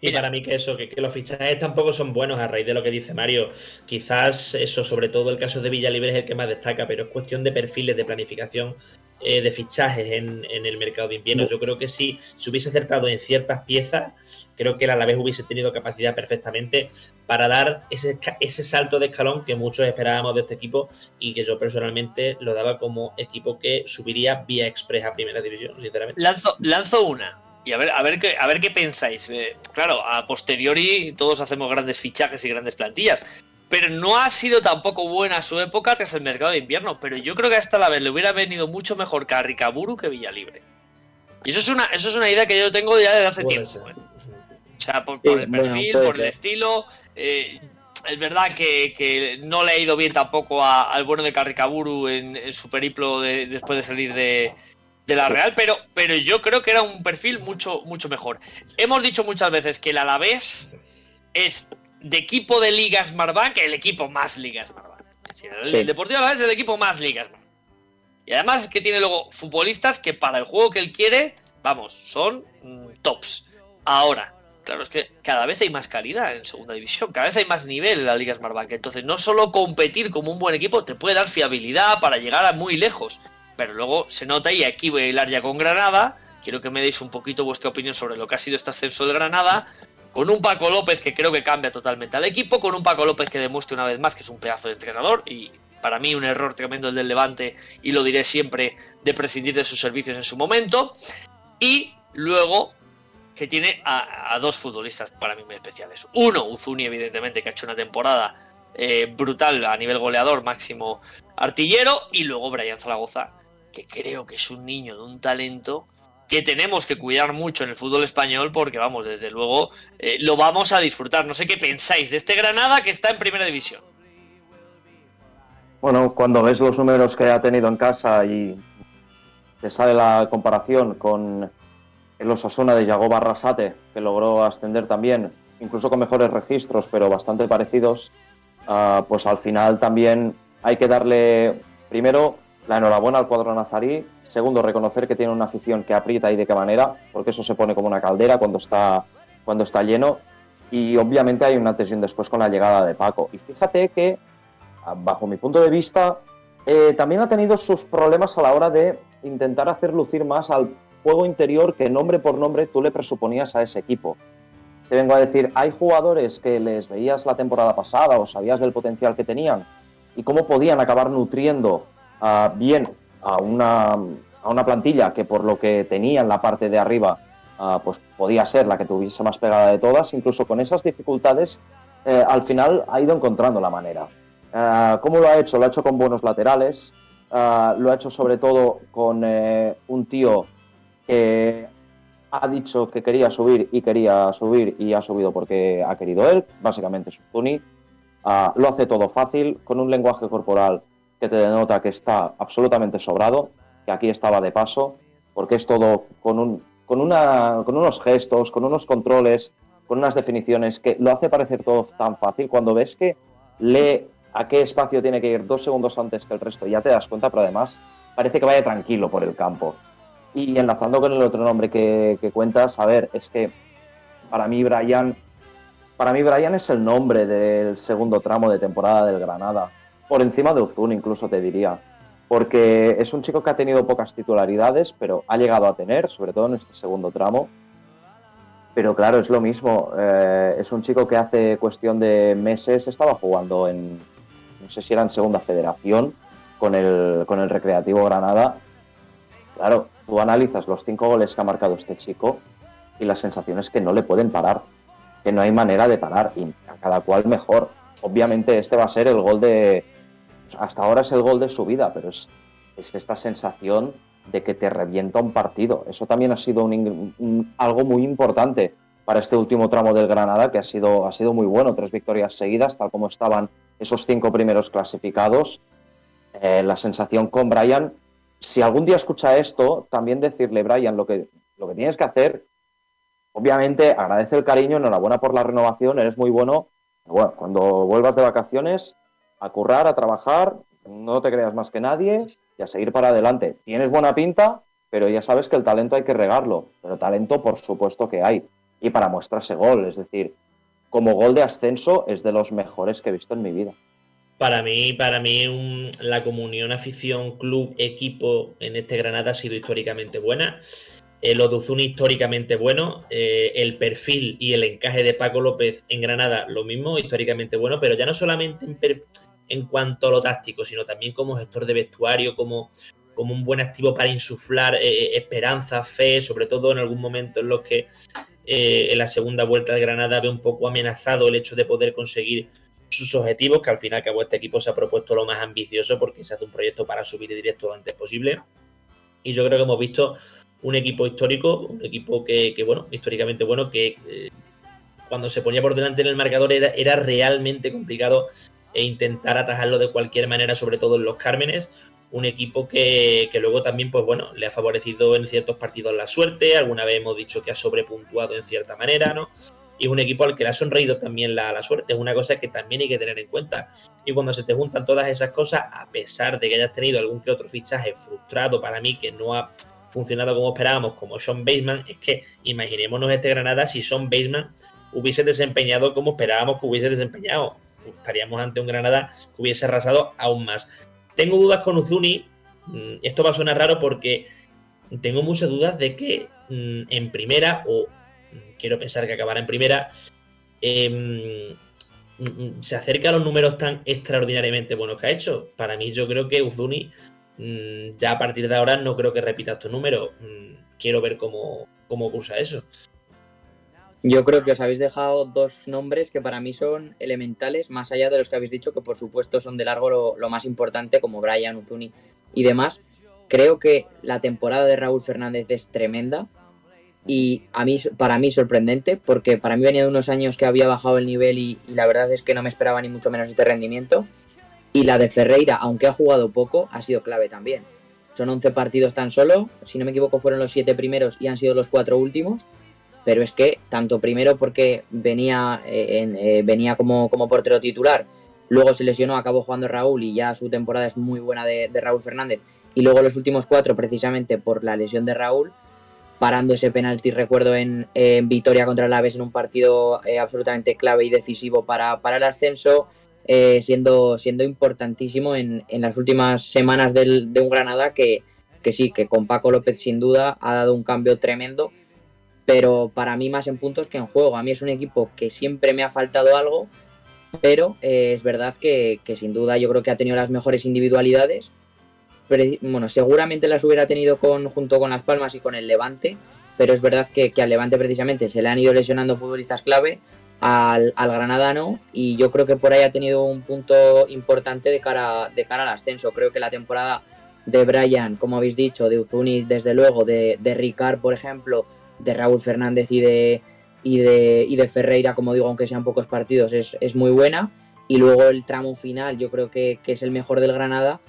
Y para mí que eso, que, los fichajes tampoco son buenos a raíz de lo que dice Mario. Quizás eso, sobre todo el caso de Villalibre es el que más destaca, pero es cuestión de perfiles, de planificación eh, de fichajes en, el mercado de invierno. Yo creo que si se hubiese acertado en ciertas piezas, creo que el Alavés hubiese tenido capacidad perfectamente para dar ese, ese salto de escalón que muchos esperábamos de este equipo y que yo personalmente lo daba como equipo que subiría vía express a primera división, sinceramente. Lanzo, lanzo una. Y a ver, a ver qué, a ver qué pensáis. Eh, claro, a posteriori todos hacemos grandes fichajes y grandes plantillas pero no ha sido tampoco buena su época tras el mercado de invierno. Pero yo creo que hasta la vez le hubiera venido mucho mejor que a Ricaburu que Villalibre. Y eso es una, eso es una idea que yo tengo ya desde hace tiempo. ¿eh? O sea, por, el perfil, por el estilo. Eh, es verdad que, no le ha ido bien tampoco al bueno de Carricaburu en, su periplo después de salir de, la Real, pero, pero yo creo que era un perfil mucho, mucho mejor. Hemos dicho muchas veces que el Alavés es de equipo de Liga Smartbank el equipo más Liga Smartbank. el, Deportivo Alavés es el equipo más Liga Smartbank. Y además es que tiene luego futbolistas que para el juego que él quiere, vamos, son mm, tops. Ahora, claro, es que cada vez hay más calidad en segunda división, cada vez hay más nivel en la Liga Smartbank. Entonces, no solo competir como un buen equipo te puede dar fiabilidad para llegar a muy lejos, pero luego se nota, y aquí voy a hilar ya con Granada. Quiero que me deis un poquito vuestra opinión sobre lo que ha sido este ascenso de Granada con un Paco López que creo que cambia totalmente al equipo, con un Paco López que demuestra una vez más que es un pedazo de entrenador y para mí un error tremendo el del Levante y lo diré siempre de prescindir de sus servicios en su momento y luego que tiene a, dos futbolistas para mí muy especiales. Uno, Uzuni evidentemente que ha hecho una temporada eh, brutal a nivel goleador, máximo artillero y luego Brian Zaragoza que creo que es un niño de un talento que tenemos que cuidar mucho en el fútbol español porque, vamos, desde luego eh, lo vamos a disfrutar. No sé qué pensáis de este Granada que está en primera división. Bueno, cuando ves los números que ha tenido en casa y te sale la comparación con el Osasuna de Yago Barrasate, que logró ascender también, incluso con mejores registros, pero bastante parecidos, ah, pues al final también hay que darle, primero, la enhorabuena al cuadro nazarí Segundo, reconocer que tiene una afición que aprieta y de qué manera, porque eso se pone como una caldera cuando está, cuando está lleno. Y obviamente hay una tensión después con la llegada de Paco. Y fíjate que, bajo mi punto de vista, eh, también ha tenido sus problemas a la hora de intentar hacer lucir más al juego interior que nombre por nombre tú le presuponías a ese equipo. Te vengo a decir, hay jugadores que les veías la temporada pasada o sabías del potencial que tenían y cómo podían acabar nutriendo uh, bien a una, a una plantilla que por lo que tenía en la parte de arriba ah, pues podía ser la que tuviese más pegada de todas, incluso con esas dificultades eh, al final ha ido encontrando la manera. Ah, ¿Cómo lo ha hecho? Lo ha hecho con buenos laterales, ah, lo ha hecho sobre todo con un tío que ha dicho que quería subir y quería subir y ha subido porque ha querido él, básicamente es un lo hace todo fácil, con un lenguaje corporal que te denota que está absolutamente sobrado, que aquí estaba de paso, porque es todo con, un, con, una, con unos gestos, con unos controles, con unas definiciones que lo hace parecer todo tan fácil. Cuando ves que lee a qué espacio tiene que ir dos segundos antes que el resto, ya te das cuenta, pero además parece que vaya tranquilo por el campo. Y enlazando con el otro nombre que, cuentas, a ver, es que para mí Brian para mí Brian es el nombre del segundo tramo de temporada del Granada. Por encima de Uzun incluso te diría. Porque es un chico que ha tenido pocas titularidades, pero ha llegado a tener, sobre todo en este segundo tramo. Pero claro, es lo mismo. Eh, es un chico que hace cuestión de meses estaba jugando en, no sé si era en segunda federación, con el, con el Recreativo Granada. Claro, tú analizas los cinco goles que ha marcado este chico y la sensación es que no le pueden parar que no hay manera de parar y a cada cual mejor. Obviamente este va a ser el gol de... Hasta ahora es el gol de su vida, pero es, es esta sensación de que te revienta un partido. Eso también ha sido algo muy importante para este último tramo del Granada, que ha sido, ha sido muy bueno. Tres victorias seguidas, tal como estaban esos cinco primeros clasificados. Eh, la sensación con Brian, si algún día escucha esto, también decirle, Brian, lo que, lo que tienes que hacer Obviamente agradece el cariño, enhorabuena por la renovación, eres muy bueno. Bueno, cuando vuelvas de vacaciones, a currar, a trabajar, no te creas más que nadie y a seguir para adelante. Tienes buena pinta, pero ya sabes que el talento hay que regarlo. Pero talento, por supuesto que hay. Y para muestra gol, es decir, como gol de ascenso es de los mejores que he visto en mi vida. Para mí, para mí la comunión afición, club, equipo en este Granada ha sido históricamente buena. Eh, lo de históricamente bueno, eh, el perfil y el encaje de Paco López en Granada lo mismo, históricamente bueno, pero ya no solamente en, cuanto a lo táctico, sino también como gestor de vestuario, como, como un buen activo para insuflar eh, esperanza, fe, sobre todo en algún momento en los que en la segunda vuelta de Granada ve un poco amenazado el hecho de poder conseguir sus objetivos, que al final que este equipo se ha propuesto lo más ambicioso porque se hace un proyecto para subir directo lo antes posible. Y yo creo que hemos visto un equipo histórico, un equipo que, bueno, históricamente bueno, que eh, cuando se ponía por delante en el marcador era, era realmente complicado e intentar atajarlo de cualquier manera, sobre todo en los Cármenes. Un equipo que, luego también, pues bueno, le ha favorecido en ciertos partidos la suerte. Alguna vez hemos dicho que ha sobrepuntuado en cierta manera, ¿no? Y es un equipo al que le ha sonreído también la, la, suerte. Es una cosa que también hay que tener en cuenta. Y cuando se te juntan todas esas cosas, a pesar de que hayas tenido algún que otro fichaje frustrado para mí, que no ha funcionado como esperábamos, como Sean Baseman, es que imaginémonos este Granada si Sean Baseman hubiese desempeñado como esperábamos que hubiese desempeñado. Estaríamos ante un Granada que hubiese arrasado aún más. Tengo dudas con Uzuni. Mm, esto va a sonar raro porque tengo muchas dudas de que mm, en primera, o mm, quiero pensar que acabará en primera, em, se acerca a los números tan extraordinariamente buenos que ha hecho. Para mí, yo creo que Uzuni Mm, ya a partir de ahora no creo que repita estos números. Mm, quiero ver cómo, cómo cursa eso. Yo creo que os habéis dejado dos nombres que para mí son elementales, más allá de los que habéis dicho, que por supuesto son de largo lo, más importante, como Brian, Uzuni y demás. Creo que la temporada de Raúl Fernández es tremenda y a mí, para mí sorprendente, porque para mí venía de unos años que había bajado el nivel y la verdad es que no me esperaba ni mucho menos este rendimiento. Y la de Ferreira, aunque ha jugado poco, ha sido clave también. Son 11 partidos tan solo, si no me equivoco fueron los 7 primeros y han sido los 4 últimos, pero es que tanto primero porque venía, eh, eh, venía como, como portero titular, luego se lesionó, acabó jugando Raúl y ya su temporada es muy buena de, Raúl Fernández, y luego los últimos 4 precisamente por la lesión de Raúl, parando ese penalti, recuerdo, en, en Vitoria contra el Aves en un partido eh, absolutamente clave y decisivo para, para el ascenso, eh, siendo, siendo importantísimo en, en, las últimas semanas del, de un Granada que, que sí, que con Paco López sin duda ha dado un cambio tremendo, pero para mí más en puntos que en juego. A mí es un equipo que siempre me ha faltado algo, pero eh, es verdad que, que, sin duda yo creo que ha tenido las mejores individualidades. Bueno, seguramente las hubiera tenido con, junto con Las Palmas y con el Levante, pero es verdad que, que al Levante precisamente se le han ido lesionando futbolistas clave al, al, Granadano y yo creo que por ahí ha tenido un punto importante de cara, de cara al ascenso. Creo que la temporada de Brian, como habéis dicho, de Uzuni, desde luego, de, de Ricard, por ejemplo, de Raúl Fernández y de, y de, y de Ferreira, como digo, aunque sean pocos partidos, es, es, muy buena. Y luego el tramo final, yo creo que, que, es el mejor del Granada,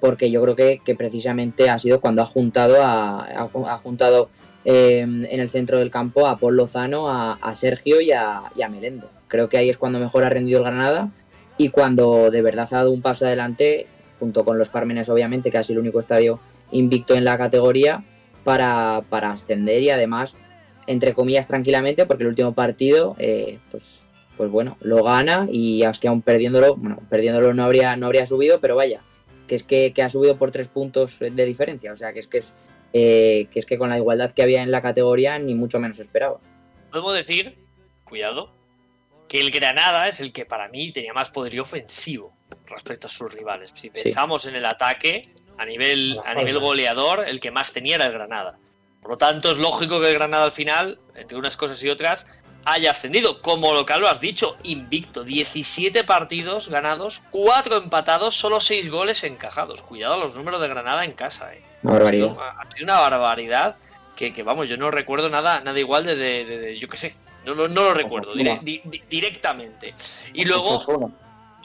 porque yo creo que, que precisamente ha sido cuando ha juntado, a, ha, ha juntado eh, en el centro del campo a Paul Lozano, a, Sergio y a, Melendo. Creo que ahí es cuando mejor ha rendido el Granada y cuando de verdad ha dado un paso adelante, junto con los Cármenes, obviamente, que ha sido el único estadio invicto en la categoría, para, para ascender y además, entre comillas, tranquilamente, porque el último partido, eh, pues, pues bueno, lo gana y es que aún perdiéndolo, bueno, perdiéndolo no habría, no habría subido, pero vaya, que es que ha subido por tres puntos de diferencia, o sea, que es que es, eh, que es que con la igualdad que había en la categoría ni mucho menos esperaba. Podemos decir, cuidado, que el Granada es el que para mí tenía más poderío ofensivo respecto a sus rivales. Si pensamos en el ataque, a nivel, a nivel goleador, el que más tenía era el Granada. Por lo tanto, es lógico que el Granada al final, entre unas cosas y otras, haya ascendido. Como local lo has dicho, invicto. 17 partidos ganados, 4 empatados, solo 6 goles encajados. Cuidado los números de Granada en casa. Eh. Barbaridad. Ha sido, ha sido una barbaridad que, que, vamos, yo no recuerdo nada, nada igual de, de, de, de yo qué sé. No, no, no, lo recuerdo dire, di, di, directamente. Y luego...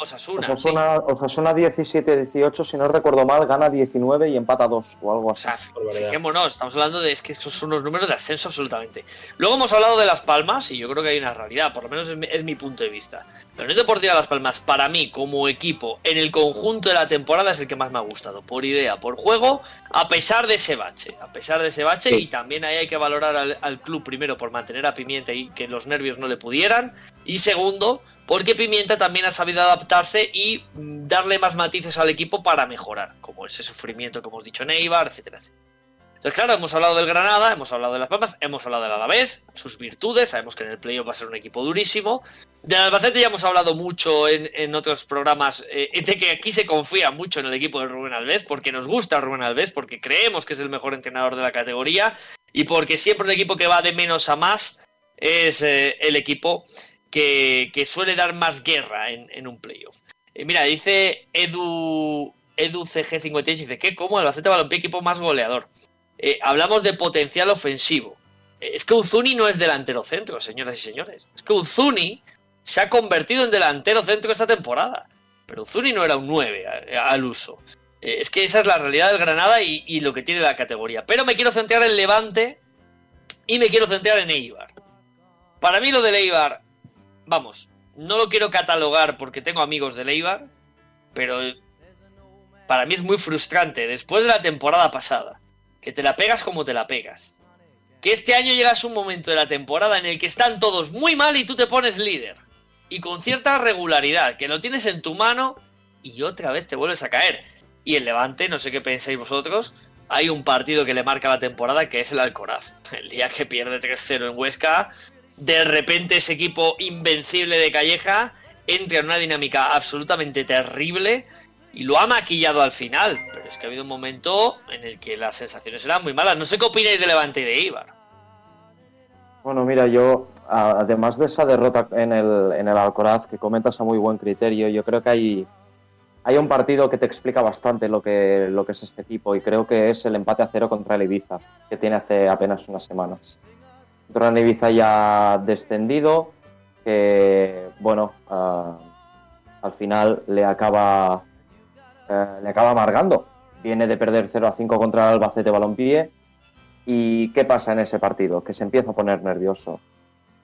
Osasuna. Osasuna, sí. Osasuna 17-18, si no recuerdo mal, gana 19 y empata 2 o algo así. O sea, fijémonos, estamos hablando de es que esos son unos números de ascenso absolutamente. Luego hemos hablado de Las Palmas y yo creo que hay una realidad, por lo menos es mi, es mi punto de vista. La Unión Deportiva Las Palmas, para mí, como equipo, en el conjunto de la temporada es el que más me ha gustado, por idea, por juego, a pesar de ese bache. A pesar de ese bache, sí. y también ahí hay que valorar al, al club primero por mantener a Pimienta y que los nervios no le pudieran, y segundo, porque Pimienta también ha sabido adaptarse y darle más matices al equipo para mejorar, como ese sufrimiento que hemos dicho en Eibar, etcétera, etcétera. Entonces, claro, hemos hablado del Granada, hemos hablado de Las Palmas, hemos hablado del Alavés, sus virtudes, sabemos que en el playoff va a ser un equipo durísimo. Del Albacete ya hemos hablado mucho en, en otros programas, eh, de que aquí se confía mucho en el equipo de Rubén Alves, porque nos gusta Rubén Alves, porque creemos que es el mejor entrenador de la categoría y porque siempre el equipo que va de menos a más es eh, el equipo que, suele dar más guerra en, un playoff. Eh, mira, dice Edu, Edu CG58, dice que como Albacete Balompié equipo más goleador. Eh, hablamos de potencial ofensivo. Eh, es que Uzuni no es delantero centro, señoras y señores. Es que Uzuni se ha convertido en delantero centro esta temporada. Pero Uzuni no era un 9 al uso. Eh, es que esa es la realidad del Granada y, y, lo que tiene la categoría. Pero me quiero centrar en Levante y me quiero centrar en Eibar. Para mí lo de Eibar vamos, no lo quiero catalogar porque tengo amigos de Leibar, pero para mí es muy frustrante después de la temporada pasada, que te la pegas como te la pegas. Que este año llegas a un momento de la temporada en el que están todos muy mal y tú te pones líder. Y con cierta regularidad, que lo tienes en tu mano y otra vez te vuelves a caer. Y el Levante, no sé qué pensáis vosotros, hay un partido que le marca la temporada que es el Alcoraz. [LAUGHS] El día que pierde 3-0 en Huesca, de repente ese equipo invencible de Calleja entra en una dinámica absolutamente terrible y lo ha maquillado al final. Pero es que ha habido un momento en el que las sensaciones eran muy malas. No sé qué opináis de Levante y de Ibar. Bueno, mira, yo, además de esa derrota en el, en el Alcoraz que comentas a muy buen criterio, yo creo que hay, hay un partido que te explica bastante lo que, lo que es este equipo y creo que es el empate a cero contra el Ibiza, que tiene hace apenas unas semanas. Gran Ibiza descendido, que bueno, uh, al final le acaba, uh, le acaba amargando. Viene de perder 0 a 5 contra el Albacete Balompié. ¿Y qué pasa en ese partido? Que se empieza a poner nervioso.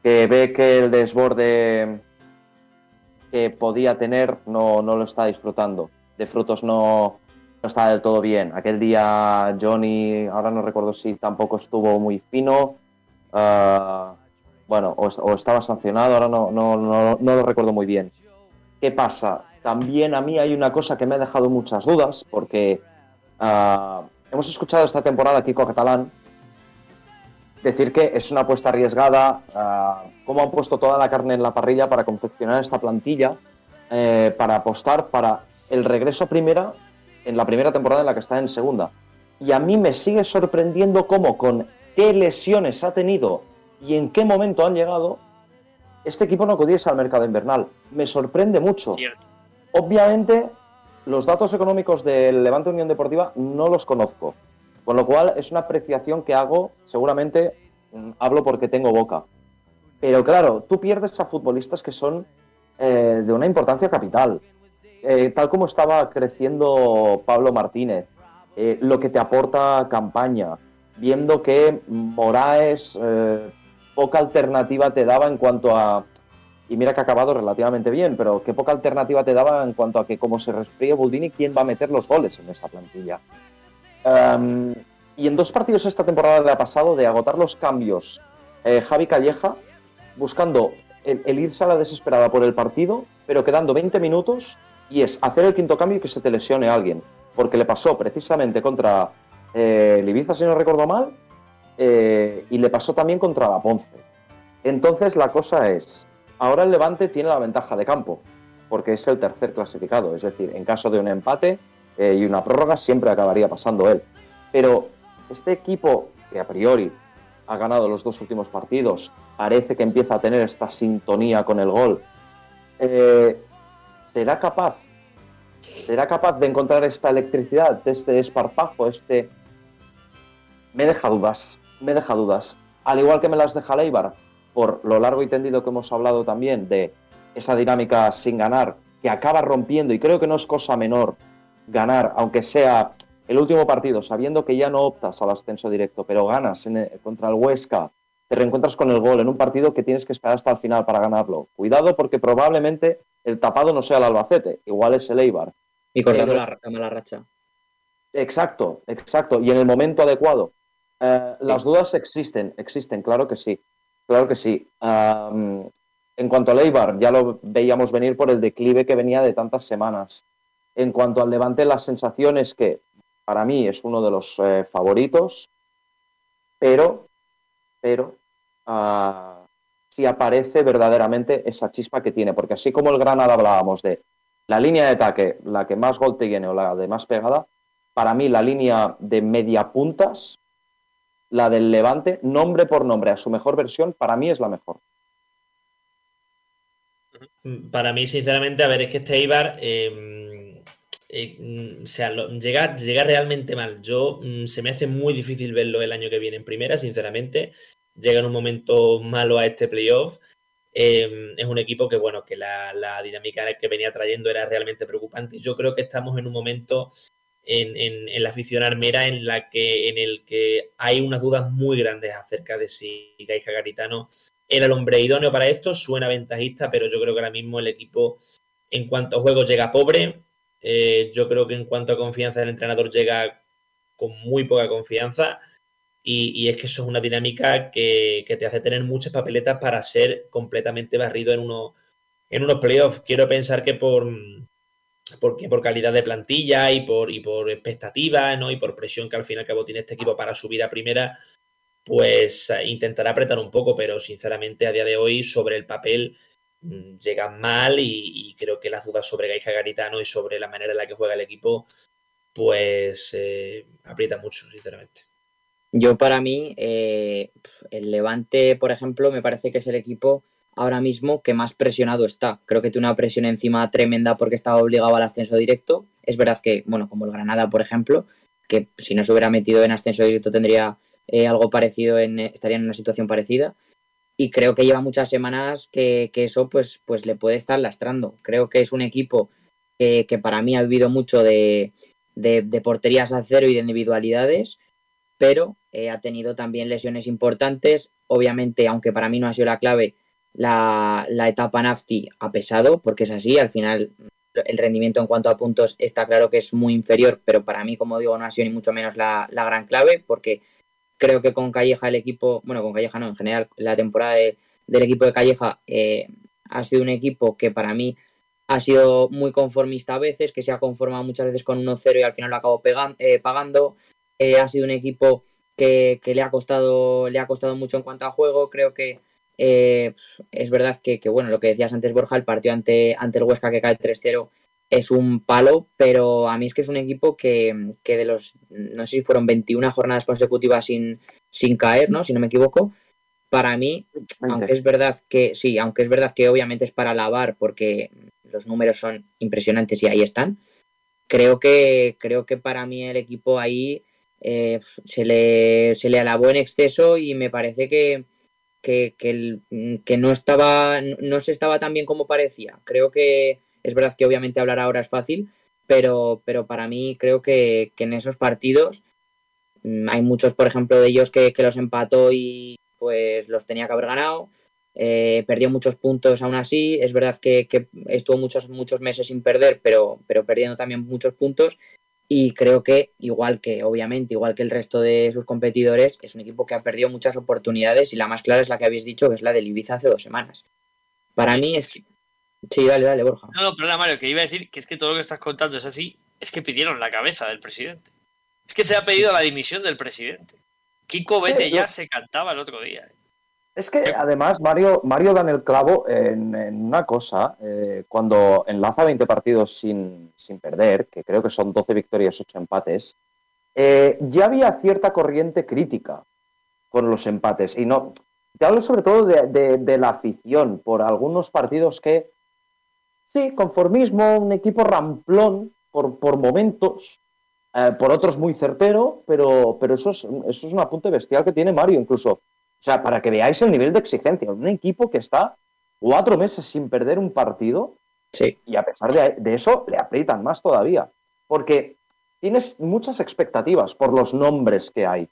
Que ve que el desborde que podía tener no, no lo está disfrutando. De frutos no, no está del todo bien. Aquel día Johnny, ahora no recuerdo si tampoco estuvo muy fino Uh, bueno, o, estaba sancionado, ahora no, no, no, lo recuerdo muy bien. ¿Qué pasa? También a mí hay una cosa que me ha dejado muchas dudas, porque uh, hemos escuchado esta temporada a Kiko Catalán decir que es una apuesta arriesgada, uh, cómo han puesto toda la carne en la parrilla para confeccionar esta plantilla, eh, para apostar para el regreso a primera en la primera temporada en la que está en segunda. Y a mí me sigue sorprendiendo cómo con qué lesiones ha tenido y en qué momento han llegado, este equipo no acudiese al mercado invernal. Me sorprende mucho. Cierto. Obviamente, los datos económicos del Levante Unión Deportiva no los conozco, con lo cual es una apreciación que hago, seguramente mmm, hablo porque tengo boca. Pero claro, tú pierdes a futbolistas que son eh, de una importancia capital. eh, tal como estaba creciendo Pablo Martínez, eh, lo que te aporta campaña, viendo que Moraes eh, poca alternativa te daba en cuanto a y mira que ha acabado relativamente bien, pero qué poca alternativa te daba en cuanto a que como se resfríe Buldini, ¿quién va a meter los goles en esa plantilla? Em, y en dos partidos esta temporada le ha pasado de agotar los cambios eh, Javi Calleja, buscando el, irse a la desesperada por el partido, pero quedando 20 minutos y es hacer el quinto cambio y que se te lesione alguien. Porque le pasó precisamente contra eh, Ibiza, si no recuerdo mal, eh, y le pasó también contra la Ponce. Entonces la cosa es, Ahora el Levante tiene la ventaja de campo, porque es el tercer clasificado. Es decir, en caso de un empate eh, y una prórroga, siempre acabaría pasando él. Pero este equipo, que a priori ha ganado los dos últimos partidos, parece que empieza a tener esta sintonía con el gol, eh, ¿será capaz? ¿Será capaz de encontrar esta electricidad, este esparpajo, este... Me deja dudas, me deja dudas. Al igual que me las deja Leibar, por lo largo y tendido que hemos hablado también de esa dinámica sin ganar, que acaba rompiendo, y creo que no es cosa menor ganar, aunque sea el último partido, sabiendo que ya no optas al ascenso directo, pero ganas contra el Huesca, te reencuentras con el gol en un partido que tienes que esperar hasta el final para ganarlo. Cuidado porque probablemente el tapado no sea el Albacete, igual es el Eibar. Y cortando la, mala racha. Exacto, exacto. Y en el momento adecuado. Eh, las dudas existen, existen, claro que sí. Claro que sí. en cuanto a Leibar, ya lo veíamos venir por el declive que venía de tantas semanas. En cuanto al Levante, la sensación es que para mí es uno de los eh, favoritos, pero, pero uh, si aparece verdaderamente esa chispa que tiene, porque así como el Granada hablábamos de la línea de ataque, la que más gol te tiene o la de más pegada, para mí la línea de media puntas la del Levante, nombre por nombre, a su mejor versión, para mí es la mejor. Para mí, sinceramente, a ver, es que este Ibar em, eh, o sea, llega, llega, realmente mal. Yo mm, se me hace muy difícil verlo el año que viene en primera, sinceramente. Llega en un momento malo a este playoff. Em, es un equipo que, bueno, que la, la, dinámica que venía trayendo era realmente preocupante. Yo creo que estamos en un momento en, la afición armera en la que en el que hay unas dudas muy grandes acerca de si Gaisca Garitano era el hombre idóneo para esto, suena ventajista, pero yo creo que ahora mismo el equipo en cuanto a juegos llega pobre, eh, yo creo que en cuanto a confianza del entrenador llega con muy poca confianza. Y, es que eso es una dinámica que, que, te hace tener muchas papeletas para ser completamente barrido en, uno, en unos playoffs. Quiero pensar que por, porque por calidad de plantilla y por, y por expectativa, ¿no? Y por presión que al fin y al cabo tiene este equipo para subir a primera, pues eh, intentará apretar un poco, pero sinceramente a día de hoy sobre el papel mm, llegan mal y, creo que las dudas sobre Gaisca Garitano y sobre la manera en la que juega el equipo, pues eh, aprieta mucho, sinceramente. Yo para mí, eh, el Levante, por ejemplo, me parece que es el equipo ahora mismo que más presionado está. Creo que tiene una presión encima tremenda porque estaba obligado al ascenso directo. Es verdad que, bueno, como el Granada, por ejemplo, que si no se hubiera metido en ascenso directo tendría eh, algo parecido, en, estaría en una situación parecida. Y creo que lleva muchas semanas que, eso pues, pues le puede estar lastrando. Creo que es un equipo que, para mí ha vivido mucho de, de, porterías a cero y de individualidades, pero eh, ha tenido también lesiones importantes. Obviamente, aunque para mí no ha sido la clave, la, etapa Nafti ha pesado, porque es así, al final el rendimiento en cuanto a puntos está claro que es muy inferior, pero para mí, como digo, no ha sido ni mucho menos la, gran clave, porque creo que con Calleja el equipo, bueno, con Calleja no, en general, la temporada del equipo de Calleja eh, ha sido un equipo que para mí ha sido muy conformista a veces, que se ha conformado muchas veces con 1-0 y al final lo acabó eh, pagando. Eh, ha sido un equipo que, que, le, ha costado, le ha costado mucho en cuanto a juego. Creo que eh, es verdad que, bueno, lo que decías antes, Borja, el partido ante, ante el Huesca que cae 3-0 es un palo, pero a mí es que es un equipo que, de los, no sé si fueron 21 jornadas consecutivas sin, sin caer, ¿no? Si no me equivoco. Para mí, aunque es verdad que, sí, aunque es verdad que obviamente es para alabar porque los números son impresionantes y ahí están, creo que, creo que para mí el equipo ahí eh, se, le, se le alabó en exceso y me parece que, que, que, no estaba, no se estaba tan bien como parecía. Creo que, Es verdad que obviamente hablar ahora es fácil, pero, pero para mí creo que, que en esos partidos mm, hay muchos, por ejemplo, de ellos que, que los empató y pues los tenía que haber ganado. Eh, perdió muchos puntos aún así. Es verdad que, que, estuvo muchos, muchos meses sin perder, pero, pero perdiendo también muchos puntos. Y creo que, igual que, obviamente, igual que el resto de sus competidores, es un equipo que ha perdido muchas oportunidades y la más clara es la que habéis dicho, que es la del Ibiza hace dos semanas. Para mí es. Sí, dale, dale, Borja. No, no, perdona, Mario, que iba a decir que es que todo lo que estás contando es así, es que pidieron la cabeza del presidente. Es que se ha pedido la dimisión del presidente. Kiko Vete ya se cantaba el otro día. Es que además Mario, Mario da en el clavo en, una cosa, eh, cuando enlaza 20 partidos sin, sin, perder, que creo que son 12 victorias, 8 empates, eh, ya había cierta corriente crítica con los empates. Y no, te hablo sobre todo de, de, de la afición, por algunos partidos que, sí, conformismo, un equipo ramplón por, por momentos, eh, por otros muy certero, pero, pero eso, es, eso es un apunte bestial que tiene Mario incluso o sea, para que veáis el nivel de exigencia. Un equipo que está cuatro meses sin perder un partido sí. y a pesar de, de, eso le aprietan más todavía. Porque tienes muchas expectativas por los nombres que hay.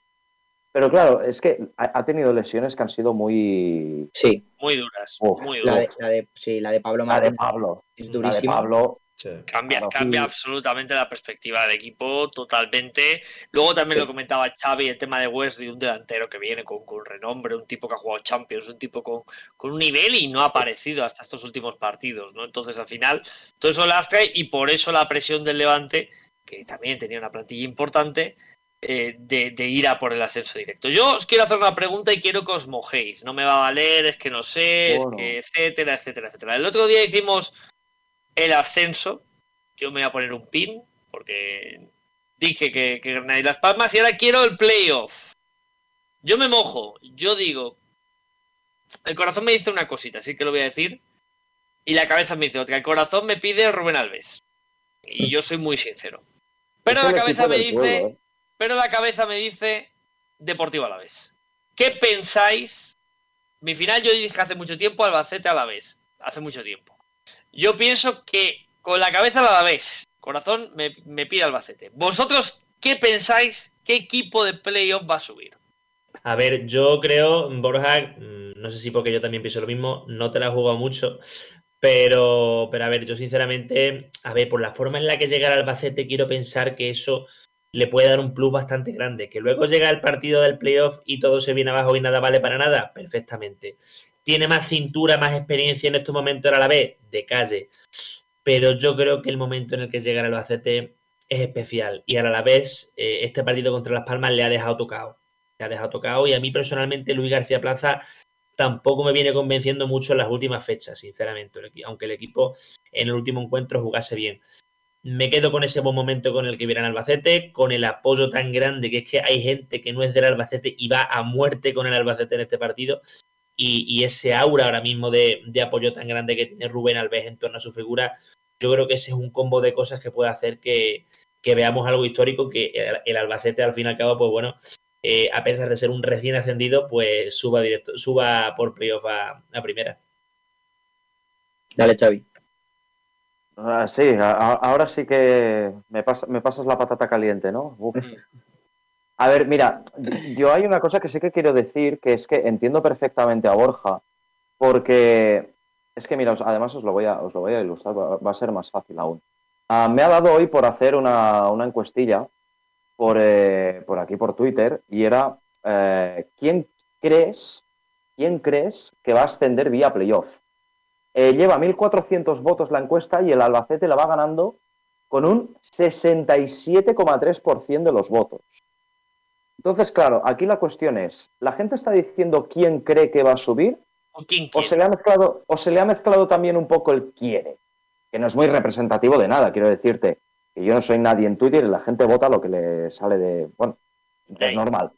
Pero claro, es que ha, tenido lesiones que han sido muy... Sí. Muy duras. Uf, muy La de, la de, sí, la de Pablo La Martín de Pablo. es La de durísima. Pablo. Sí. Cambia, Claro, cambia absolutamente la perspectiva del equipo, totalmente. Luego también lo comentaba Xavi, el tema de Wesley, un delantero que viene con, con renombre, un tipo que ha jugado Champions, un tipo con, con, un nivel y no ha aparecido hasta estos últimos partidos, ¿no? Entonces, al final, todo eso lastra y por eso la presión del Levante, que también tenía una plantilla importante, eh, de, de, ir a por el ascenso directo. Yo os quiero hacer una pregunta y quiero que os mojéis. No me va a valer, es que no sé, bueno. es que etcétera, etcétera, etcétera. El otro día hicimos el ascenso. Yo me voy a poner un pin porque dije que, que Granada y Las Palmas y ahora quiero el playoff. Yo me mojo, yo digo, el corazón me dice una cosita, así que lo voy a decir, y la cabeza me dice otra. El corazón me pide Rubén Alves y yo soy muy sincero. Pero la cabeza me dice, ¿eh? pero la cabeza me dice Deportivo Alavés. ¿Qué pensáis? Mi final yo dije hace mucho tiempo Albacete Alavés, hace mucho tiempo. Yo pienso que con la cabeza la vez. Corazón me, pide Albacete. ¿Vosotros qué pensáis? ¿Qué equipo de playoff va a subir? A ver, yo creo, Borja, mm, no sé si porque yo también pienso lo mismo, no te la he jugado mucho, pero, pero a ver, yo sinceramente, a ver, por la forma en la que llega Albacete, quiero pensar que eso le puede dar un plus bastante grande. Que luego llega el partido del playoff y todo se viene abajo y nada vale para nada, perfectamente. Tiene más cintura, más experiencia en estos momentos a la vez, de calle pero yo creo que el momento en el que llega el Albacete es especial y a la vez eh, este partido contra Las Palmas le ha dejado tocado. Le ha dejado tocado y a mí personalmente Luis García Plaza tampoco me viene convenciendo mucho en las últimas fechas, sinceramente, aunque el equipo en el último encuentro jugase bien. Me quedo con ese buen momento con el que viene Albacete, con el apoyo tan grande que es que hay gente que no es del Albacete y va a muerte con el Albacete en este partido. Y, y ese aura ahora mismo de, de, apoyo tan grande que tiene Rubén Alves en torno a su figura, yo creo que ese es un combo de cosas que puede hacer que, que veamos algo histórico, que el, el, Albacete al fin y al cabo, pues bueno, eh, a pesar de ser un recién ascendido, pues suba directo, suba por playoff a, a primera. Dale, Xavi. Ah, sí, a, ahora sí que me, pas, me, pasas la patata caliente, ¿no? Uf. [LAUGHS] A ver, mira, yo hay una cosa que sí que quiero decir, que es que entiendo perfectamente a Borja, porque es que, mira, además os lo voy a, os lo voy a ilustrar, va, a ser más fácil aún. Uh, me ha dado hoy por hacer una, una encuestilla por, eh, por aquí, por Twitter, y era, eh, ¿quién crees, quién crees que va a ascender vía playoff? Eh, lleva 1.400 votos la encuesta y el Albacete la va ganando con un 67,3% de los votos. Entonces, claro, aquí la cuestión es, ¿la gente está diciendo quién cree que va a subir? ¿O, quién o, se, le ha mezclado, o se le ha mezclado también un poco el quiere? Que no es muy representativo de nada, quiero decirte. Que yo no soy nadie en Twitter y la gente vota lo que le sale de... Bueno, es normal.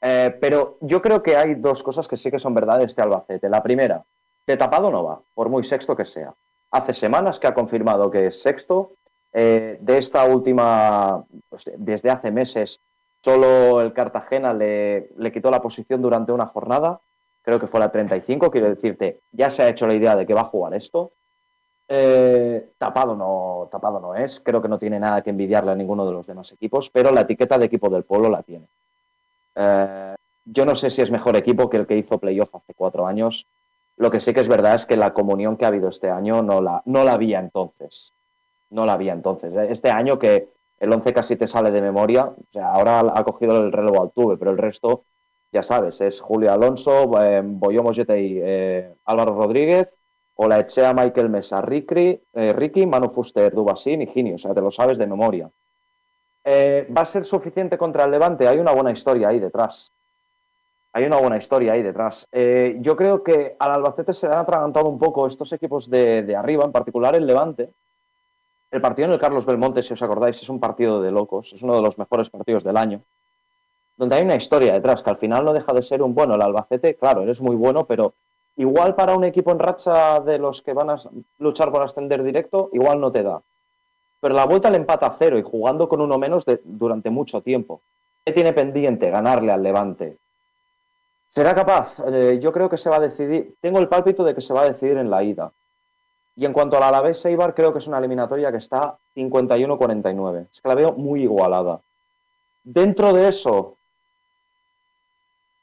Eh, pero yo creo que hay dos cosas que sí que son verdad de este Albacete. La primera, de tapado no va, por muy sexto que sea. Hace semanas que ha confirmado que es sexto. Eh, de esta última, pues, desde hace meses, solo el Cartagena le, quitó la posición durante una jornada. Creo que fue la 35. Quiero decirte, ya se ha hecho la idea de que va a jugar esto. Eh, tapado, no, tapado no es, creo que no tiene nada que envidiarle a ninguno de los demás equipos, pero la etiqueta de equipo del pueblo la tiene. Eh, yo no sé si es mejor equipo que el que hizo playoff hace cuatro años. Lo que sí que es verdad es que la comunión que ha habido este año no la, no la había entonces. No la había entonces. Este año que el 11 casi te sale de memoria, o sea, ahora ha cogido el relevo al tuve, pero el resto, ya sabes, es Julio Alonso, eh, Boyo y eh, Álvaro Rodríguez, o la Echea Michael Mesa, Ricky, eh, Ricky Manu Fuster, Dubasín y Gini, o sea, te lo sabes de memoria. Eh, ¿Va a ser suficiente contra el Levante? Hay una buena historia ahí detrás. Hay una buena historia ahí detrás. Eh, yo creo que al Albacete se le han atragantado un poco estos equipos de, arriba, en particular el Levante. El partido en el Carlos Belmonte, si os acordáis, es un partido de locos, es uno de los mejores partidos del año, donde hay una historia detrás, que al final no deja de ser un bueno. El Albacete, claro, eres muy bueno, pero igual para un equipo en racha de los que van a luchar por ascender directo, igual no te da. Pero la vuelta le empata a cero y jugando con uno menos durante mucho tiempo. ¿Qué tiene pendiente? Ganarle al Levante. ¿Será capaz? Eh, yo creo que se va a decidir. Tengo el pálpito de que se va a decidir en la ida. Y en cuanto al Alavés Eibar, creo que es una eliminatoria que está 51-49. Es que la veo muy igualada. Dentro de eso,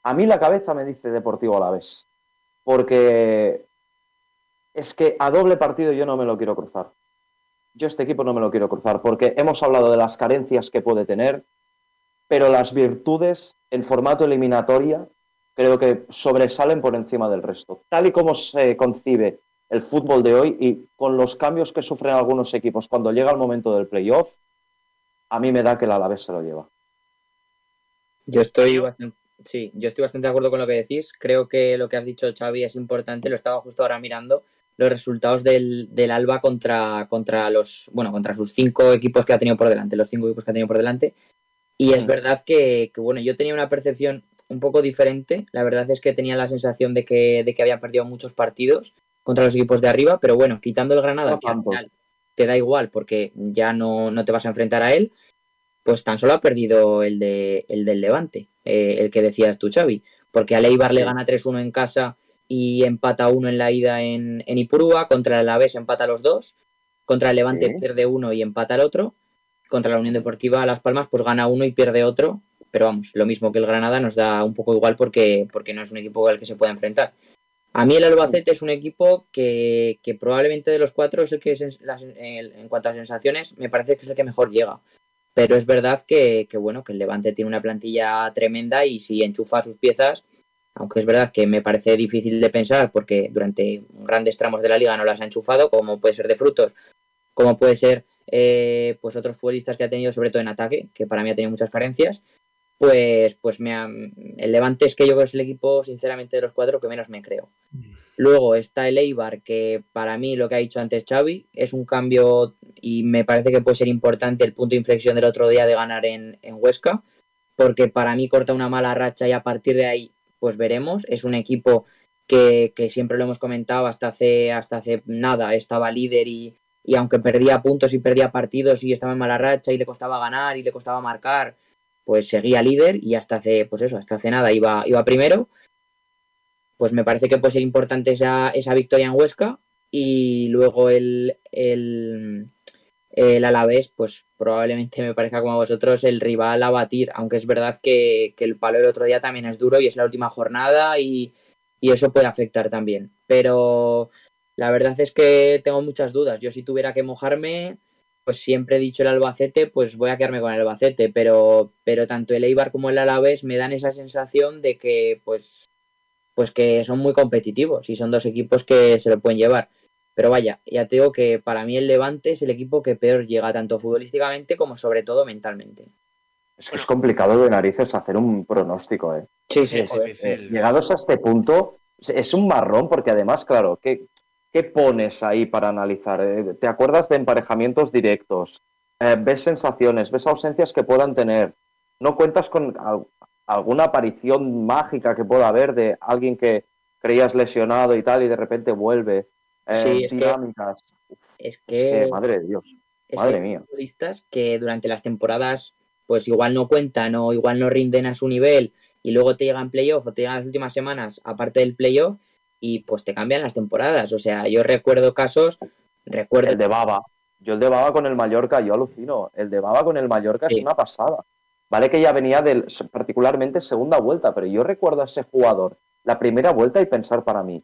a mí la cabeza me dice Deportivo Alavés porque es que a doble partido yo no me lo quiero cruzar. Yo este equipo no me lo quiero cruzar porque hemos hablado de las carencias que puede tener, pero las virtudes en formato eliminatoria creo que sobresalen por encima del resto. Tal y como se concibe el fútbol de hoy y con los cambios que sufren algunos equipos cuando llega el momento del playoff, a mí me da que el Alavés se lo lleva. Yo estoy bastante, Sí, yo estoy bastante de acuerdo con lo que decís. Creo que lo que has dicho, Xavi, es importante. Lo estaba justo ahora mirando. Los resultados del, del Alba contra, contra los, bueno, contra sus cinco equipos que ha tenido por delante, los cinco equipos que ha tenido por delante. Y es verdad que, que, bueno, yo tenía una percepción un poco diferente. La verdad es que tenía la sensación de que, de que habían perdido muchos partidos contra los equipos de arriba, pero bueno, quitando el Granada, que al final te da igual porque ya no, no te vas a enfrentar a él, pues tan solo ha perdido el, de, el del Levante eh, el que decías tú, Xavi, porque a Leibar le gana 3-1 en casa y empata uno en la ida en, en Ipurúa, contra el Alavés empata los dos, contra el Levante sí. pierde uno y empata el otro, contra la Unión Deportiva Las Palmas pues gana uno y pierde otro, pero vamos, lo mismo que el Granada nos da un poco igual porque, porque no es un equipo al que se puede enfrentar. A mí el Albacete es un equipo que, que probablemente de los cuatro es el que es, las, en cuanto a sensaciones me parece que es el que mejor llega. Pero es verdad que, que, bueno, que el Levante tiene una plantilla tremenda y si enchufa sus piezas, aunque es verdad que me parece difícil de pensar porque durante grandes tramos de la liga no las ha enchufado, como puede ser de frutos, como puede ser eh, pues otros futbolistas que ha tenido, sobre todo en ataque, que para mí ha tenido muchas carencias, pues, pues me ha, el Levante es que yo creo que es el equipo, sinceramente, de los cuatro que menos me creo. Luego está el Eibar, que para mí lo que ha dicho antes Xavi es un cambio y me parece que puede ser importante el punto de inflexión del otro día de ganar en, en Huesca, porque para mí corta una mala racha y a partir de ahí pues veremos. Es un equipo que, que siempre lo hemos comentado hasta hace, hasta hace nada, estaba líder y, y aunque perdía puntos y perdía partidos y estaba en mala racha y le costaba ganar y le costaba marcar, pues seguía líder y hasta hace, pues eso, hasta hace nada iba, iba primero. Pues me parece que puede ser importante esa, esa victoria en Huesca y luego el, el, el Alavés, pues probablemente me parezca como a vosotros el rival a batir, aunque es verdad que, que el palo del otro día también es duro y es la última jornada y, y eso puede afectar también. Pero la verdad es que tengo muchas dudas. Yo si tuviera que mojarme, pues siempre he dicho el Albacete, pues voy a quedarme con el Albacete, pero, pero tanto el Eibar como el Alavés me dan esa sensación de que pues, pues que son muy competitivos y son dos equipos que se lo pueden llevar. Pero vaya, ya te digo que para mí el Levante es el equipo que peor llega, tanto futbolísticamente como sobre todo mentalmente. Es que es complicado de narices hacer un pronóstico, ¿eh? Sí, sí, sí. Llegados a este punto, es un marrón porque además, claro, ¿qué, qué pones ahí para analizar? Eh, ¿Te acuerdas de emparejamientos directos? Eh, ¿Ves sensaciones? ¿Ves ausencias que puedan tener? ¿No cuentas con al alguna aparición mágica que pueda haber de alguien que creías lesionado y tal y de repente vuelve? Eh, sí, es dinámicas. Que, es que, es que, madre de Dios, es madre que hay mía. futbolistas que durante las temporadas pues igual no cuentan o igual no rinden a su nivel y luego te llegan playoff o te llegan las últimas semanas aparte del playoff y pues te cambian las temporadas. O sea, yo recuerdo casos Recuerdo. El de Baba. Yo el de Baba con el Mallorca, yo alucino. El de Baba con el Mallorca Sí. es una pasada. Vale que ya venía del, particularmente segunda vuelta, pero yo recuerdo a ese jugador la primera vuelta y pensar para mí,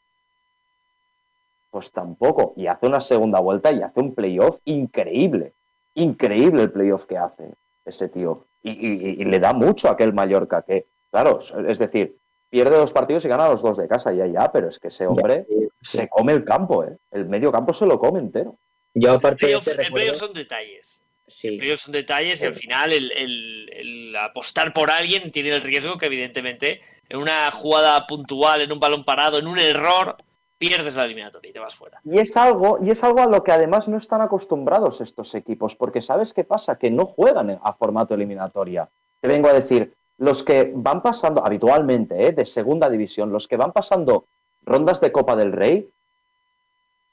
pues tampoco. Y hace una segunda vuelta y hace un playoff increíble. Increíble el playoff que hace ese tío. Y, y- y le da mucho a aquel Mallorca, que, claro, es decir, pierde dos partidos y gana los dos de casa, ya, ya, pero es que ese hombre se come el campo, ¿eh? El medio campo se lo come entero. Yo aparte el playoff recuerdo, son detalles. El sí, playoff son detalles y al final el, el- el apostar por alguien tiene el riesgo que evidentemente en una jugada puntual, en un balón parado, en un error, pierdes la eliminatoria y te vas fuera. Y es algo, y es algo a lo que además no están acostumbrados estos equipos, porque ¿sabes qué pasa? Que no juegan a formato eliminatoria. Te vengo a decir, los que van pasando habitualmente ¿eh? de segunda división, los que van pasando rondas de Copa del Rey,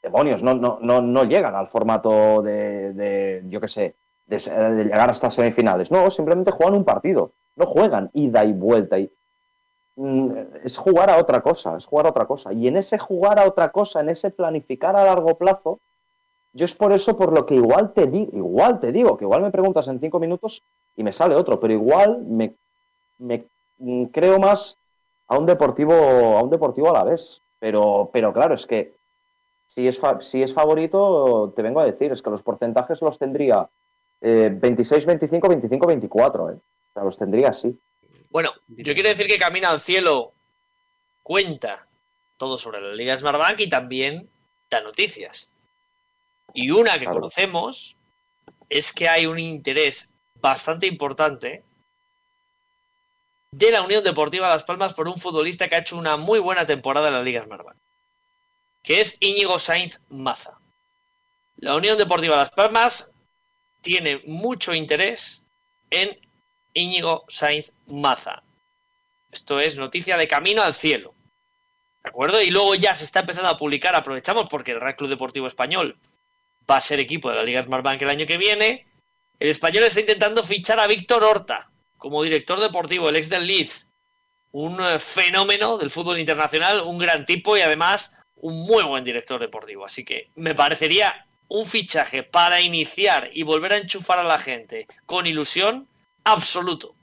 demonios, no, no, no, no llegan al formato de, de, yo qué sé, de, de llegar hasta semifinales. No, simplemente juegan un partido, no juegan ida y vuelta. Y, mm, es jugar a otra cosa, es jugar a otra cosa. Y en ese jugar a otra cosa, en ese planificar a largo plazo, yo es por eso por lo que igual te digo, igual te digo, que igual me preguntas en cinco minutos y me sale otro, pero igual me, me mm, creo más a un deportivo, a un deportivo a la vez. Pero, pero claro, es que si es, fa- si es favorito, te vengo a decir, es que los porcentajes los tendría eh, 26, 25, 25, 24. Eh. O sea, los tendría así. Bueno, yo quiero decir que Camina al Cielo cuenta todo sobre la Liga Smartbank y también da noticias. Y una que Claro. conocemos es que hay un interés bastante importante de la Unión Deportiva Las Palmas por un futbolista que ha hecho una muy buena temporada en la Liga Smartbank, que es Íñigo Sainz Maza. La Unión Deportiva Las Palmas tiene mucho interés en Íñigo Sainz Maza. Esto es noticia de camino al cielo. ¿De acuerdo? Y luego ya se está empezando a publicar, aprovechamos porque el Real Club Deportivo Español va a ser equipo de la Liga Smartbank el año que viene. El español está intentando fichar a Víctor Horta como director deportivo, el ex del Leeds. Un eh, fenómeno del fútbol internacional, un gran tipo y además un muy buen director deportivo. Así que me parecería un fichaje para iniciar y volver a enchufar a la gente con ilusión absoluto.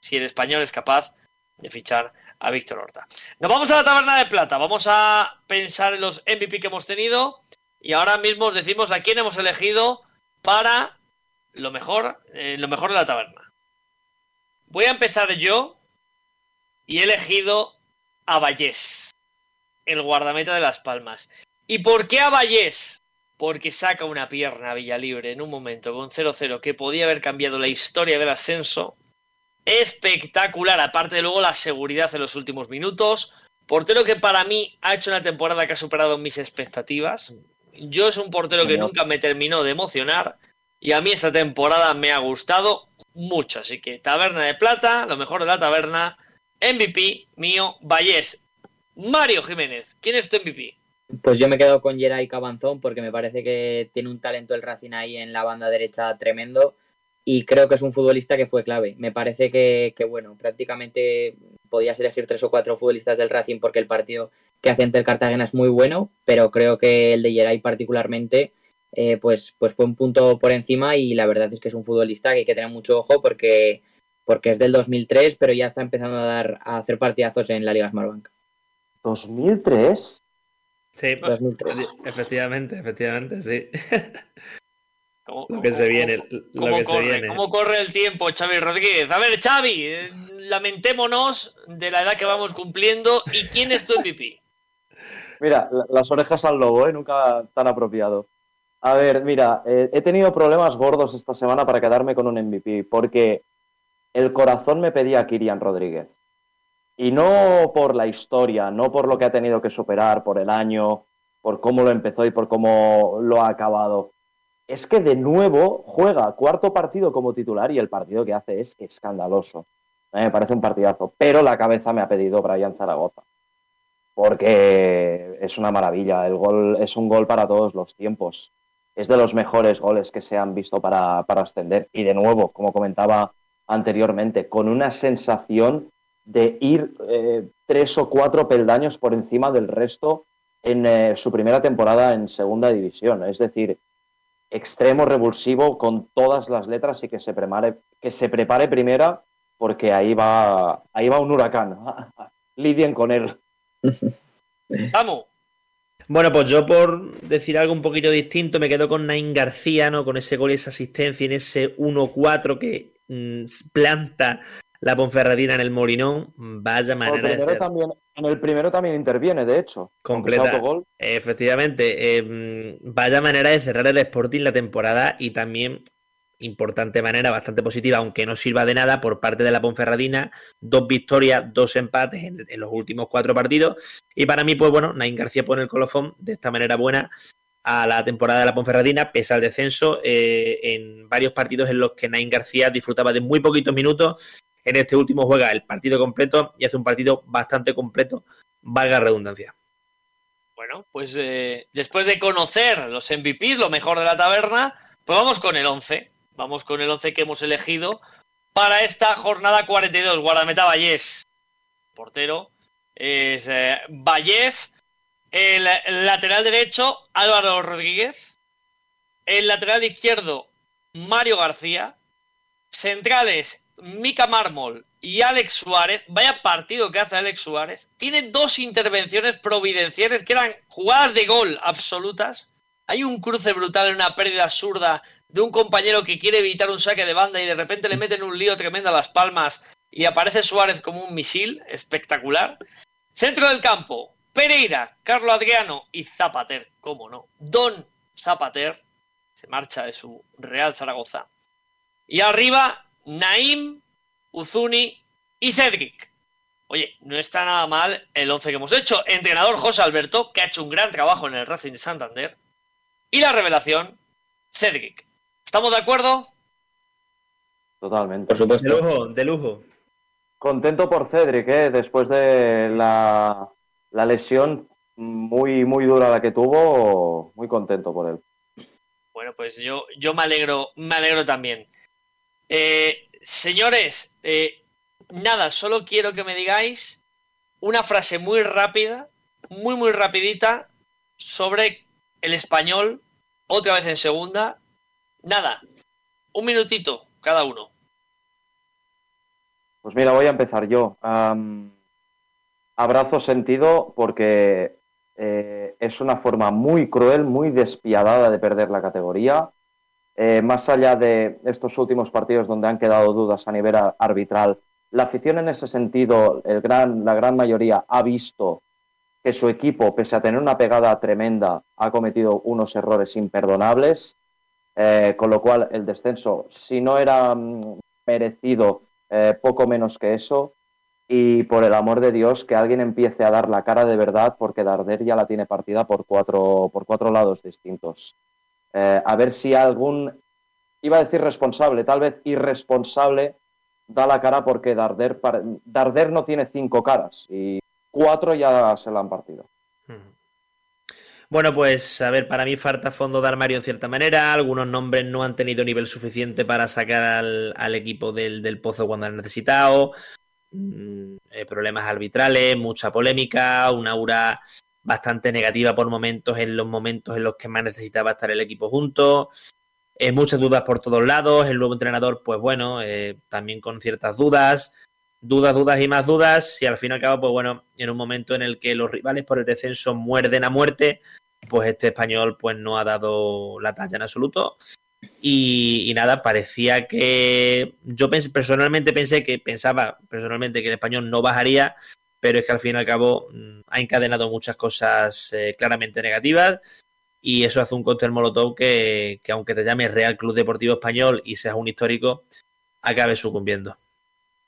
Si el español es capaz de fichar a Víctor Horta. Nos vamos a la taberna de plata. Vamos a pensar en los MVP que hemos tenido. Y ahora mismo os decimos a quién hemos elegido para lo mejor, eh, lo mejor de la taberna. Voy a empezar yo y he elegido a Vallés, el guardameta de Las Palmas. ¿Y por qué a Vallés? Porque saca una pierna a Villalibre en un momento con 0-0 que podía haber cambiado la historia del ascenso. Espectacular, aparte de luego la seguridad en los últimos minutos. Portero que para mí ha hecho una temporada que ha superado mis expectativas. Yo es un portero que nunca me terminó de emocionar y a mí esta temporada me ha gustado mucho. Así que Taberna de Plata, lo mejor de la taberna, MVP mío, Vallés. Mario Jiménez, ¿quién es tu MVP? Pues yo me quedo con Geray Cabanzón porque me parece que tiene un talento el Racing ahí en la banda derecha tremendo y creo que es un futbolista que fue clave. Me parece que, que, bueno, prácticamente podías elegir tres o cuatro futbolistas del Racing porque el partido que hace ante el Cartagena es muy bueno, pero creo que el de Geray particularmente eh, pues, pues fue un punto por encima y la verdad es que es un futbolista que hay que tener mucho ojo porque, porque es del 2003, pero ya está empezando a, dar, a hacer partidazos en la Liga Smartbank. ¿2003? Sí, 2003. efectivamente, efectivamente, sí. [LAUGHS] ¿Cómo, Lo que cómo- se viene, cómo- lo cómo que se corre, viene. ¿Cómo corre el tiempo, Xavi Rodríguez? A ver, Xavi, eh, lamentémonos de la edad que vamos cumpliendo. ¿Y quién es tu MVP? [LAUGHS] Mira, la- las orejas al lobo, ¿eh? Nunca tan apropiado. A ver, mira, eh, he tenido problemas gordos esta semana para quedarme con un MVP, porque el corazón me pedía a Kirian Rodríguez. Y no por la historia, no por lo que ha tenido que superar, por el año, por cómo lo empezó y por cómo lo ha acabado. Es que de nuevo juega cuarto partido como titular y el partido que hace es escandaloso. A mí me parece un partidazo, pero la cabeza me ha pedido Brian Zaragoza porque es una maravilla. El gol es un gol para todos los tiempos. Es de los mejores goles que se han visto para, para ascender. Y de nuevo, como comentaba anteriormente, con una sensación de ir eh, tres o cuatro peldaños por encima del resto en eh, su primera temporada en segunda división. Es decir, extremo revulsivo con todas las letras y que se prepare, que se prepare primera porque ahí va, ahí va un huracán. [LAUGHS] Lidien con él. [LAUGHS] Vamos. Bueno, pues yo por decir algo un poquito distinto, me quedo con Nain García, ¿no? Con ese gol y esa asistencia en ese 1-4 que mm, planta la Ponferradina en el Molinón. Vaya manera de hacer. También, en el primero también interviene, de hecho. Completa. Efectivamente. Eh, vaya manera de cerrar el Sporting la temporada y también importante manera, bastante positiva, aunque no sirva de nada por parte de la Ponferradina. Dos victorias, dos empates en, los últimos cuatro partidos. Y para mí, pues bueno, Nain García pone el colofón de esta manera buena a la temporada de la Ponferradina, pese al descenso, eh, en varios partidos en los que Nain García disfrutaba de muy poquitos minutos. En este último juega el partido completo y hace un partido bastante completo, valga redundancia. Bueno, pues eh, después de conocer los MVPs, lo mejor de la taberna, pues vamos con el 11. Vamos con el 11 que hemos elegido para esta jornada 42. Guardameta Vallés. Portero es eh, Vallés. El lateral derecho, Álvaro Rodríguez. El lateral izquierdo, Mario García. Centrales, Mica Mármol y Alex Suárez. Vaya partido que hace Alex Suárez. Tiene dos intervenciones providenciales que eran jugadas de gol absolutas. Hay un cruce brutal en una pérdida absurda de un compañero que quiere evitar un saque de banda y de repente le meten un lío tremendo a las palmas y aparece Suárez como un misil espectacular. Centro del campo, Pereira, Carlos Adriano y Zapater, cómo no. Don Zapater se marcha de su Real Zaragoza. Y arriba, Naim, Uzuni y Cedric. Oye, no está nada mal el once que hemos hecho. Entrenador José Alberto, que ha hecho un gran trabajo en el Racing de Santander. Y la revelación, Cedric. ¿Estamos de acuerdo? Totalmente. Por supuesto. De lujo, de lujo. Contento por Cedric, ¿eh? después de la, lesión muy, muy dura la que tuvo, muy contento por él. Bueno, pues yo, yo me alegro, me alegro también. Eh, señores, eh, nada, solo quiero que me digáis una frase muy rápida, muy, muy rapidita, sobre el español otra vez en segunda. Nada, un minutito cada uno. Pues mira, voy a empezar yo. abrazo sentido porque eh, es una forma muy cruel, muy despiadada de perder la categoría. Eh, más allá de estos últimos partidos donde han quedado dudas a nivel arbitral, la afición en ese sentido, la gran mayoría ha visto que su equipo, pese a tener una pegada tremenda, ha cometido unos errores imperdonables, eh, con lo cual el descenso, si no era mm, merecido, eh, poco menos que eso, y por el amor de Dios que alguien empiece a dar la cara de verdad, porque Darder ya la tiene partida por cuatro, por cuatro lados distintos. Eh, a ver si algún, iba a decir responsable, tal vez irresponsable, da la cara porque Darder, Darder no tiene cinco caras y cuatro ya se la han partido. Bueno, pues a ver, para mí falta fondo de armario en cierta manera. Algunos nombres no han tenido nivel suficiente para sacar al, equipo del, pozo cuando han necesitado. Mm, eh, problemas arbitrales, mucha polémica, una aura bastante negativa por momentos en los momentos en los que más necesitaba estar el equipo junto. Eh, muchas dudas por todos lados. El nuevo entrenador, pues bueno, eh, también con ciertas dudas dudas, dudas y más dudas. Y al fin y al cabo, pues bueno, en un momento en el que los rivales por el descenso muerden a muerte, pues este español pues no ha dado la talla en absoluto. Y, nada, parecía que yo personalmente pensé que pensaba personalmente que el español no bajaría, pero es que al fin y al cabo mm, ha encadenado muchas cosas eh, claramente negativas y eso hace un cóctel molotov que, que aunque te llames Real Club Deportivo Español y seas un histórico, acabe sucumbiendo.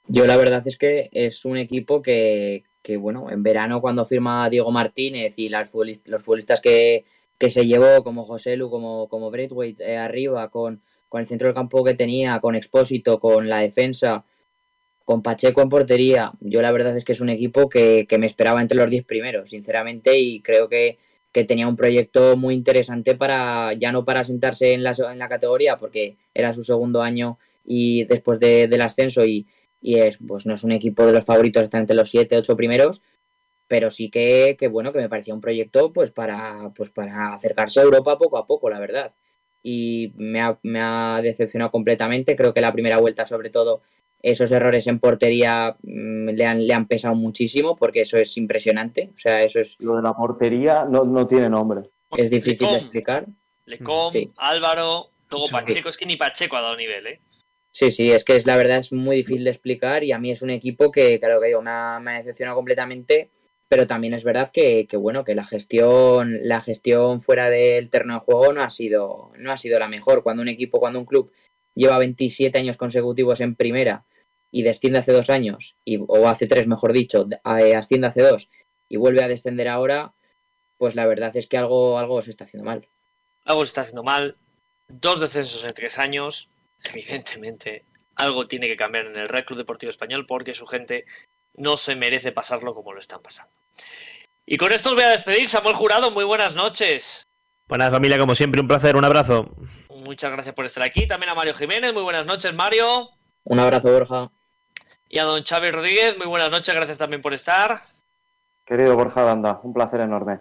Yo la verdad es que es un equipo que, bueno, en verano cuando firma Diego Martínez y los futbolistas que, se llevó, como José Lu, como, como Braithwaite eh, arriba, con, con el centro del campo que tenía, con Expósito, con la defensa, con Pacheco en portería, yo la verdad es que es un equipo que, me esperaba entre los 10 primeros, sinceramente, y creo que, tenía un proyecto muy interesante para, ya no para sentarse en la, en la categoría, porque era su segundo año y después del ascenso y, y es, pues no es un equipo de los favoritos, está entre los 7, 8 primeros, pero sí que, que, bueno, que me parecía un proyecto pues para, pues para acercarse a Europa poco a poco, la verdad. Y me ha, me ha decepcionado completamente. Creo que la primera vuelta, sobre todo, esos errores en portería mm, le han, le han pesado muchísimo porque eso es impresionante. O sea, eso es. Lo de la portería no, no tiene nombre. Es difícil de explicar. Lecom, Sí. Álvaro, luego Pacheco, es que ni Pacheco ha dado nivel, ¿eh? Sí, sí, es que es la verdad es muy difícil de explicar y a mí es un equipo que, claro que digo, me ha, decepcionado completamente, pero también es verdad que, que, bueno, que la gestión, la gestión fuera del terreno de juego no ha sido, no ha sido la mejor. Cuando un equipo, cuando un club lleva 27 años consecutivos en primera y desciende hace dos años, y, o hace tres, mejor dicho, eh, asciende hace dos y vuelve a descender ahora, pues la verdad es que algo, algo se está haciendo mal. Algo se está haciendo mal. Dos descensos en tres años. [LAUGHS] Evidentemente, algo tiene que cambiar en el Real Club Deportivo Español porque su gente no se merece pasarlo como lo están pasando. Y con esto os voy a despedir. Samuel Jurado, muy buenas noches. Buenas familia, como siempre, un placer, un abrazo. Muchas gracias por estar aquí. También a Mario Jiménez, muy buenas noches, Mario. Un abrazo, Borja. Y a don Xavi Rodríguez, muy buenas noches, gracias también por estar. Querido Borja Banda, un placer enorme.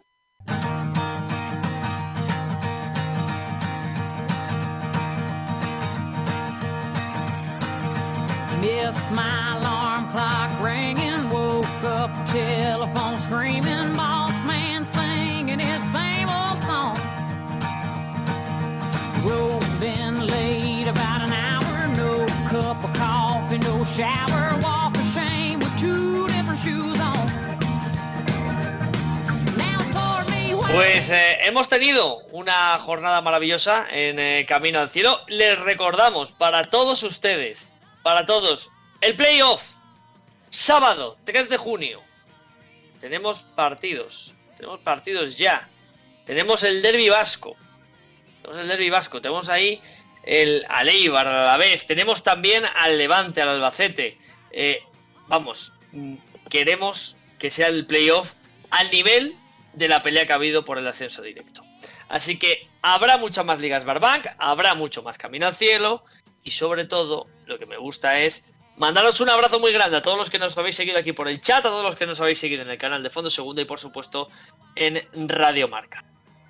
Pues eh, hemos tenido una jornada maravillosa en eh, Camino al Cielo. Les recordamos para todos ustedes, para todos, el playoff. Sábado 3 de junio. Tenemos partidos. Tenemos partidos ya. Tenemos el derby vasco. Tenemos el derby vasco. Tenemos ahí el Aleibar, al Alavés. Tenemos también al Levante, al Albacete. Eh, vamos, mm, queremos que sea el playoff al nivel de la pelea que ha habido por el ascenso directo. Así que habrá muchas más ligas Barbank, habrá mucho más Camino al Cielo y sobre todo lo que me gusta es mandaros un abrazo muy grande a todos los que nos habéis seguido aquí por el chat, a todos los que nos habéis seguido en el canal de Fondo Segunda y por supuesto en Radio Marca.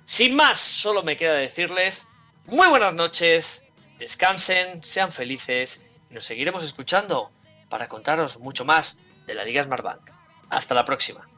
Sin más, solo me queda decirles muy buenas noches, descansen, sean felices y nos seguiremos escuchando para contaros mucho más de la Liga Smartbank. Hasta la próxima.